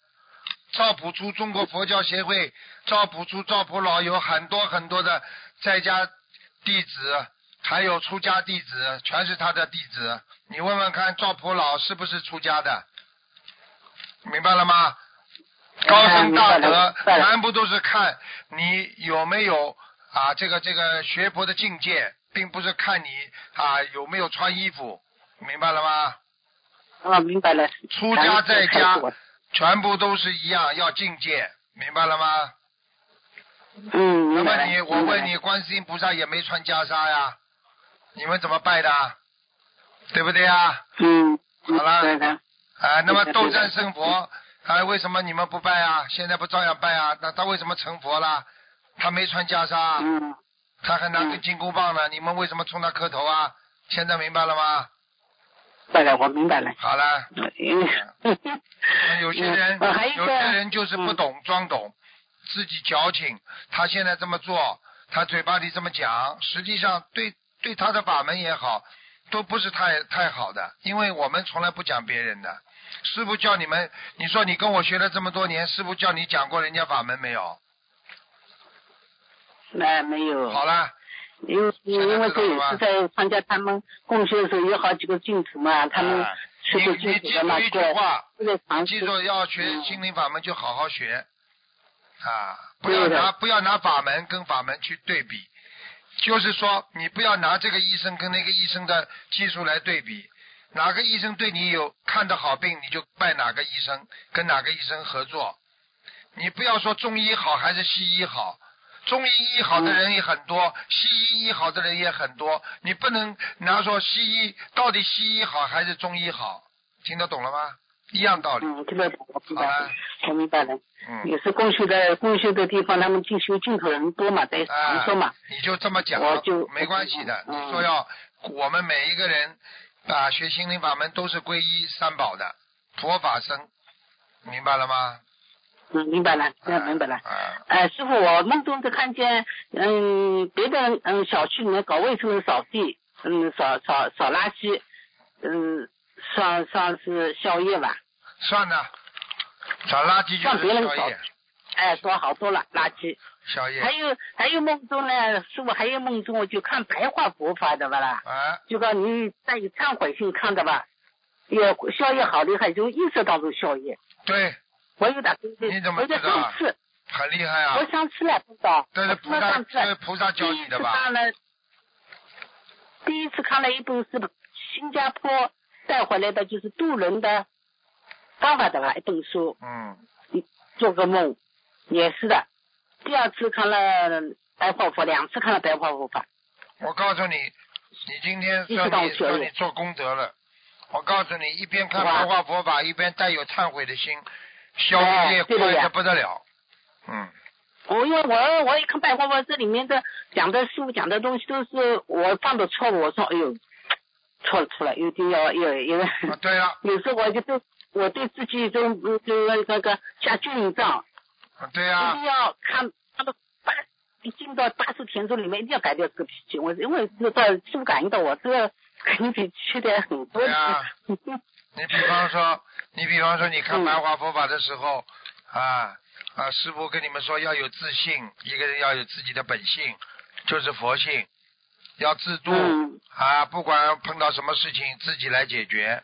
赵朴初中国佛教协会，赵朴初赵朴老有很多很多的在家弟子，还有出家弟子，全是他的弟子。你问问看，赵普老是不是出家的？明白了吗？高僧大德全部都是看你有没有啊这个这个学佛的境界，并不是看你啊有没有穿衣服，明白了吗？啊，明白了。出家在家全部都是一样，要境界，明白了吗？嗯。那么你，我问你，观世音菩萨也没穿袈裟呀，你们怎么拜的？对不对呀？嗯，好了对的。啊，那么斗战胜佛，啊，为什么你们不拜啊？现在不照样拜啊？那他为什么成佛了？他没穿袈裟，嗯，他还拿根金箍棒呢，你们为什么冲他磕头啊？现在明白了吗？明白了，我明白了。好了，嗯，有些人，有些人就是不懂装懂，自己矫情。他现在这么做，他嘴巴里这么讲，实际上对对他的法门也好，都不是太太好的。因为我们从来不讲别人的，师傅叫你们，你说你跟我学了这么多年，师傅叫你讲过人家法门没有？那没有。好啦，因为因为这也是在参加他们共修的时候，有好几个净土嘛，他们你你记住一句对，话，这个你。记住要学嗯心灵法门就好好学啊，不要拿不要拿法门跟法门去对比，就是说你不要拿这个医生跟那个医生的技术来对比，哪个医生对你有看得好病，你就拜哪个医生，跟哪个医生合作。你不要说中医好还是西医好，中医医好的人也很多，西医医好的人也很多，你不能拿说西医到底西医好还是中医好，听得懂了吗？一样道理。嗯，听得懂，我明白了了，我明白了。嗯，也是供修的供修的地方，他们进修进口人多嘛，在常说嘛。你就这么讲我就，没关系的。嗯你说要我们每一个人啊，学心灵法门都是皈依三宝的佛法僧，明白了吗？嗯，明白了，这样明白了。啊，哎，师傅，我梦中就看见，嗯，别的嗯小区里面搞卫生的扫地，嗯，扫扫扫垃圾，嗯，算算是宵夜吧。算的，找垃圾就是宵夜，哎，说好多了垃圾。宵夜还有还有梦中呢，师傅还有梦中我就看白话佛法的吧啦，啊，就说你带有忏悔心看的吧，也宵夜好厉害，就意识当中宵夜。对，我有点对你怎么我在知道次，很厉害啊我，上次了，不知道。这是我菩萨，这是菩萨教第一次你的吧？看了，第一次看了一部是新加坡带回来的，就是渡人的方法的吧，一本书，嗯，做个梦，也是的。第二次看了白话佛，两次看了白话佛法，我告诉你，你今天意说你说你做功德了，我告诉你，一边看白话佛法，一边带有忏悔的心，消哎业对的呀。快的不得了。嗯，我因为我我一看白话佛，这里面的讲的书讲的东西都是我犯的错误，我说哎呦，错了错了，一定要有有。啊，对啊，有时候我就对我对自己就嗯就那个下军营账，啊对一、定要看他的大一进到八十田中里面，一定要改掉这个脾气。我因为知道师傅感应到我这个肯定比缺点很多。对啊。你比方说，你比方说，你看嗯白话佛法的时候，啊啊，师傅跟你们说要有自信，一个人要有自己的本性，就是佛性，要自度、嗯啊，不管碰到什么事情自己来解决，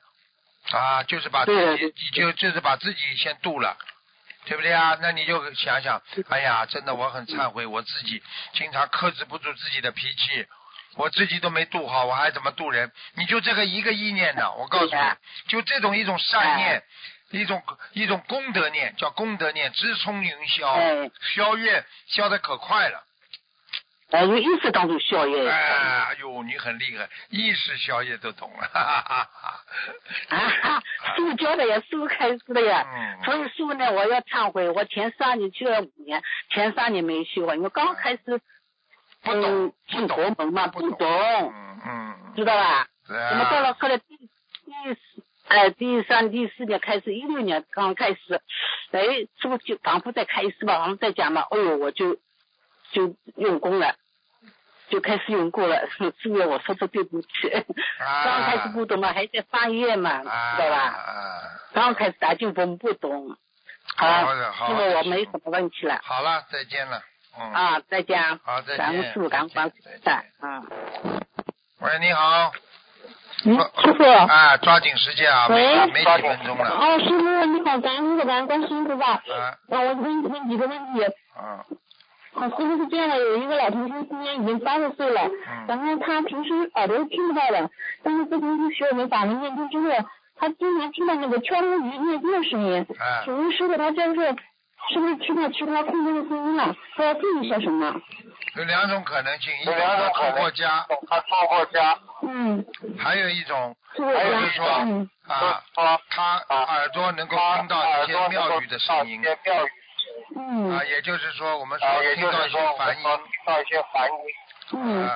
啊，就是把自对己就就是把自己先度了，对不对啊？那你就想想，哎呀，真的我很忏悔，我自己经常克制不住自己的脾气，我自己都没度好，我还怎么度人？你就这个一个意念呢？我告诉你，就这种一种善念，一种一种功德念，叫功德念，直冲云霄，哎消月消的可快了。哎，有意识当中消业。哎哎呦，你很厉害，意识消业都懂了，哈哈哈哈。啊，师傅教的呀，师开始的呀。嗯所以师呢，我要忏悔，我前三年去了五年，前三年没修啊，因为刚开始不懂进懂佛门嘛，不不懂，嗯嗯，知道吧？对那么到啊，了后来第第四哎第三第四年开始，一六年刚开始，哎，师傅就反复在开始吧，反复再讲嘛，哎呦，我就就用功了。就开始用功了，师傅我说说对不起，啊 刚开始不懂嘛，还在发愿嘛，啊知道吧？啊刚开始打进风不懂，好的好的因为我没什么问题了。好了，再见了。嗯。啊，再见。好，再见。感恩师傅，感恩观世再见。嗯。喂，你好。嗯，师傅。啊，抓紧时间啊，没喂没几分钟了。哦，师傅你好，感恩师傅，感恩观世音菩萨。啊啊，我问问几个问题。啊啊，师傅是这样的，有一个老同学今年已经八十岁了，嗯然后他平时耳朵是听不到的，但是自从去学我们法门念经之后，他经常听到那个敲木鱼念经的声音。啊请问师傅，他这是是不是听到其他空中的声音了？他要注意些什么？有两种可能性，一种他可能出过家，他做过家，嗯，还有一种还有就是说嗯啊，说他耳朵能够听到一些庙宇的声音庙宇嗯啊，也就是说我们说听到一些就是说我们梵音听到一些梵音。嗯，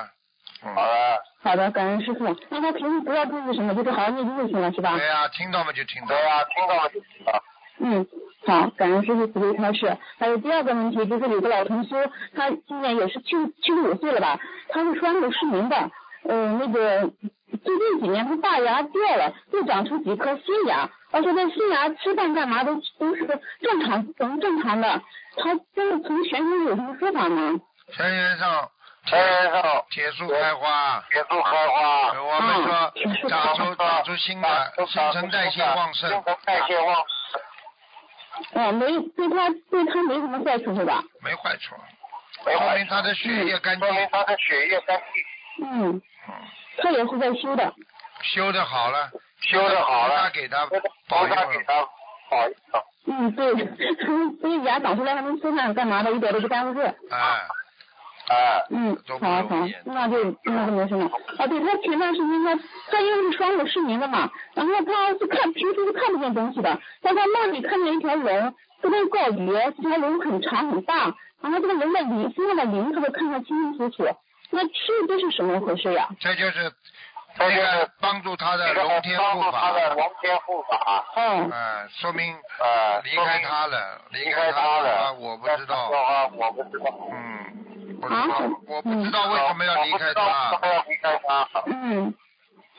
好，了，好的，感恩师傅。那他平时不要注意什么，就是好好念经就行了，是吧？对呀，听到嘛就听到对，呀，听到了就听到。嗯，好，感恩师傅慈悲开示。还有第二个问题就是有个老同修，他今年也是七七十五岁了吧？他是双目失明的，呃，那个最近几年他大牙掉了，又长出几颗新牙，而且那新牙吃饭干嘛都都是正常能正常的。他真的从玄学有什么说法吗？天元上天元上铁树开花，铁树开花，我们说嗯长出长出新的新陈代谢旺盛新，陈代谢旺盛，哦，没对他对他没什么坏处是吧？没坏处，说明他的血液干净说，明他的血液干净，嗯，嗯，他也是在修的。修的好了，修的好了，他给他保佑菩萨给他保佑。嗯，对，所以牙长出来还能吃饭干嘛的，一点都不耽误事。哎，哎，嗯好好，那就那就没什么。啊，对他前段时间他他因为是双目失明的嘛，然后他是看平时是看不见东西的，但他梦里看见一条龙，这边告别，这条龙很长很大，然后这个龙的鳞身上的鳞他都看得清清楚楚。那是这是什么回事呀？这就是那个帮助他的龙天护帮助他法，的龙天护法，哦，哎，说明呃，离开他了，离离开他了啊，我不知道，啊，我不知道，嗯，不知啊道，我不知道为什么要离开他，么要离开他？嗯，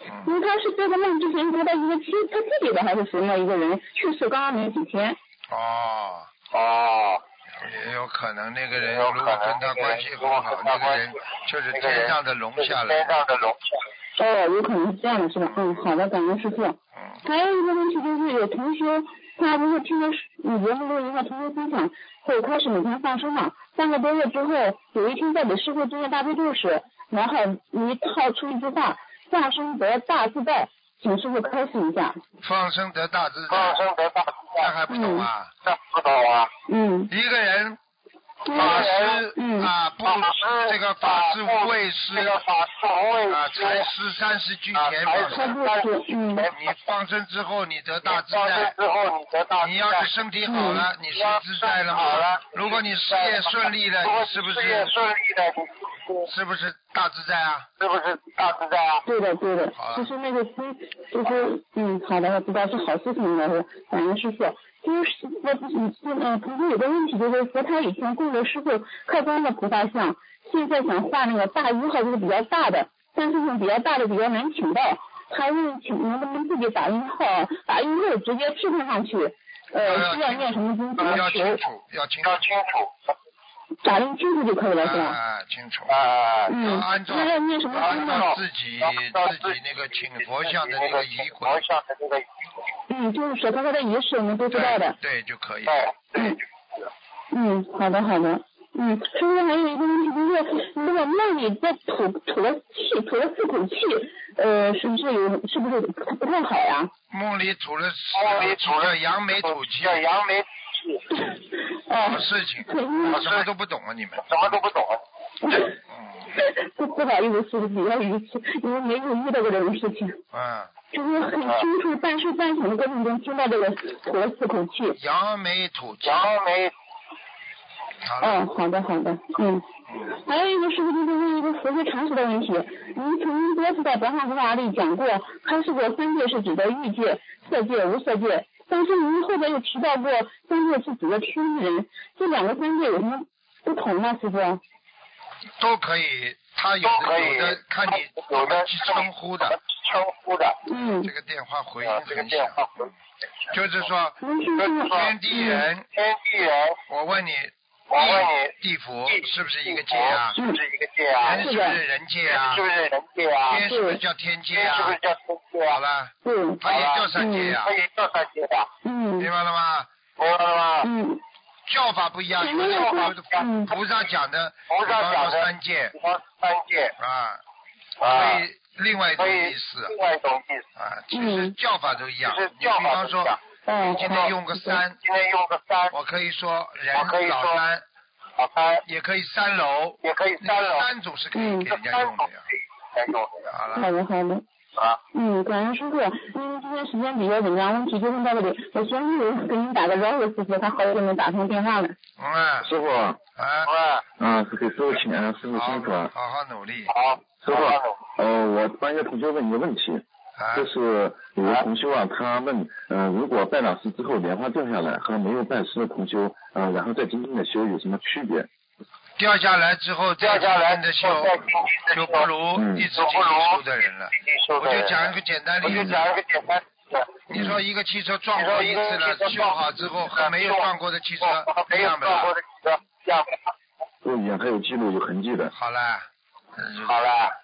嗯，因为他是做个梦之前得到一个亲他自己的还是什么一个人去世，刚刚没几天。哦。哦，也有可能那个人如果跟他关系不好，那个人就是天上的龙下来天。上的龙哦，有可能是这样的，是吧？嗯，好的，感恩师傅。嗯，还有一个问题就是，有同学他不是听了你节目录音和同学分享后，开始每天放生嘛，三个多月之后，有一天在给师傅念大悲咒时，然后你套出一句话：“放生得大自在”，请师傅开示一下。放生得大自放在，生得大自在，那还不懂啊？这不懂啊？嗯，一个人嗯法师嗯啊，不这个法师无畏师这个法师无畏啊，师才十三十句啊前放生。他不是，嗯你放生之后，你得大自放生在。之后你得大。你要是身体好了，你是自在了吗好了？如果你事业顺利了，是不事业是顺利的，是不是大自在啊？是不是大自在啊？对的，对的好了，就是那个心，就是嗯，好的，我知道是好事情，应该是感恩师傅。就是我嗯嗯，同时有个问题，就是说他以前供的师傅客观的菩萨像，现在想画那个大一号，就是比较大的，但是呢比较大的比较难请到，他问请能不能自己打印号，打印后直接替换上去，呃，需要念什么经要清楚要，清楚。打印清楚就可以了，是吧？啊，清楚。啊，嗯，按照那要念什么经呢？照自己自己那个请佛像的那个仪轨佛像的那个仪嗯，就是手头上的仪式我们都知道的。对，对就可以。嗯，好的好的。嗯，师傅还有一个问题就是，如果梦里在吐吐了气，吐了四口气，呃，是不是有是不是不太好呀？梦里吐了四口气叫扬眉吐气，叫扬眉 什么事情？我什么都不懂啊，你们。什么都不懂。不不好意思，师傅，比较愚痴，因为没有遇到过这种事情。嗯。就是很清楚半睡半醒的过程中听到这个吐了四口气。扬眉吐气。扬眉。哦，好的好的，嗯。还有一个师傅就是问一个佛学常识的问题，您曾经多次在白话佛法里讲过，开示过三界是指的欲界、色界、无色界，但是您后边又提到过三界是指的天人，这两个三界有什么不同吗，师傅？都可以，他有的有的看你怎么去称呼的。称呼的。嗯。这个电话回应这个电话回就是说，天地人，天地人，我问你。我问你，地府是不是一个界啊？是不是一个界啊？人是不是人界啊？是不是人界啊？天是不是叫天界啊？是不是叫天界啊？好了，嗯，它也叫三界呀。它也叫三界的。嗯。明白了吗？明白了吗？嗯。叫法不一样，有的菩萨讲的，菩萨讲的三界，三界啊，啊，所以另外一种意思，另外一种意思啊，其实叫法都一样。就是叫法都一样。你今天用个三，今天用个三，我可以说人老三。老三也可以三楼，也可以三楼，三组是可以给人家用的呀。好了，好的好的。啊。嗯，感恩师傅，因为今天时间比较紧张，问题就问到这里。我先是给您打个招呼，师傅，他好久没打通电话了。嗯。师傅。哎。嗯，给师傅请安，师傅辛苦了。好好努力。好。师傅，呃，我帮一个同学问一个问题。就是有个同修啊，他问，呃，如果拜老师之后莲花掉下来，和没有拜师的同修，呃，然后再精进的修有什么区别？掉下来之后再掉下来的修，就不如一直精进修的人了。我就讲一个简单例子。我就讲一个简单你说一个汽车撞过一次了，修好之后和没有撞过的汽车一样不啦？不一样，它有记录有痕迹的。好了。好了。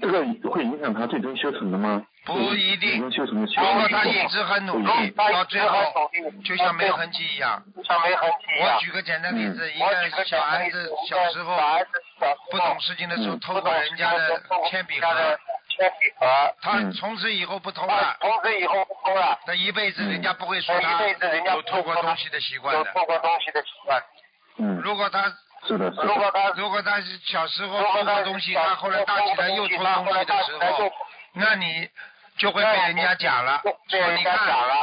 这 个会影响他最终修成的吗？不一定。如果他一直很努力，到最后就像没痕迹一样。像没痕迹我举个简单例子，一个小孩子小时候不懂事情的时候偷过人家的铅笔盒，铅笔盒，他从此以后不偷了。从此以后不偷了。他一辈子人家不会说他有偷过东西的习惯的。有偷过东西的习惯。嗯。如果他。是的，是的如果他如果他是小时候偷过东西，他后来大起来又偷东西的时候，那你就会被人家讲了，说你看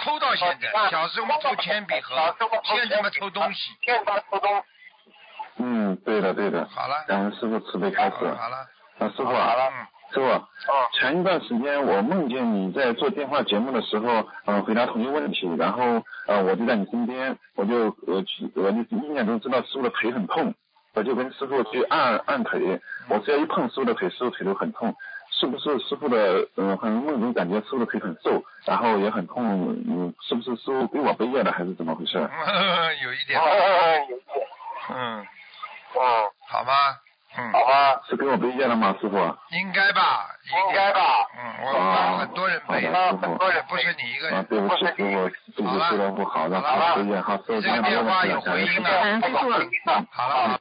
偷到现在，小时候偷铅笔盒，现在嘛偷东西。现在偷东西。嗯，对的对的。好了。感恩师傅慈悲开示。好了。啊，师傅。好了。师傅。前一段时间我梦见你在做电话节目的时候，嗯，回答同一个问题，然后呃我就在你身边，我就呃我就印象中知道师傅的腿很痛。我就跟师傅去按按腿，我只要一碰师傅的腿，师傅腿都很痛。是不是师傅的嗯，好像梦中感觉师傅的腿很瘦，然后也很痛，嗯，是不是师傅给我背业了，还是怎么回事？有一点。嗯。哦。好吗？嗯。好吧。是给我背业了吗，师傅？应该吧。应该吧。嗯，我帮很多人背，很多人不是你一个人。对不起，师傅，自己说的不好，让师傅背业，好，师傅这个电话有回音啊。师傅。好了。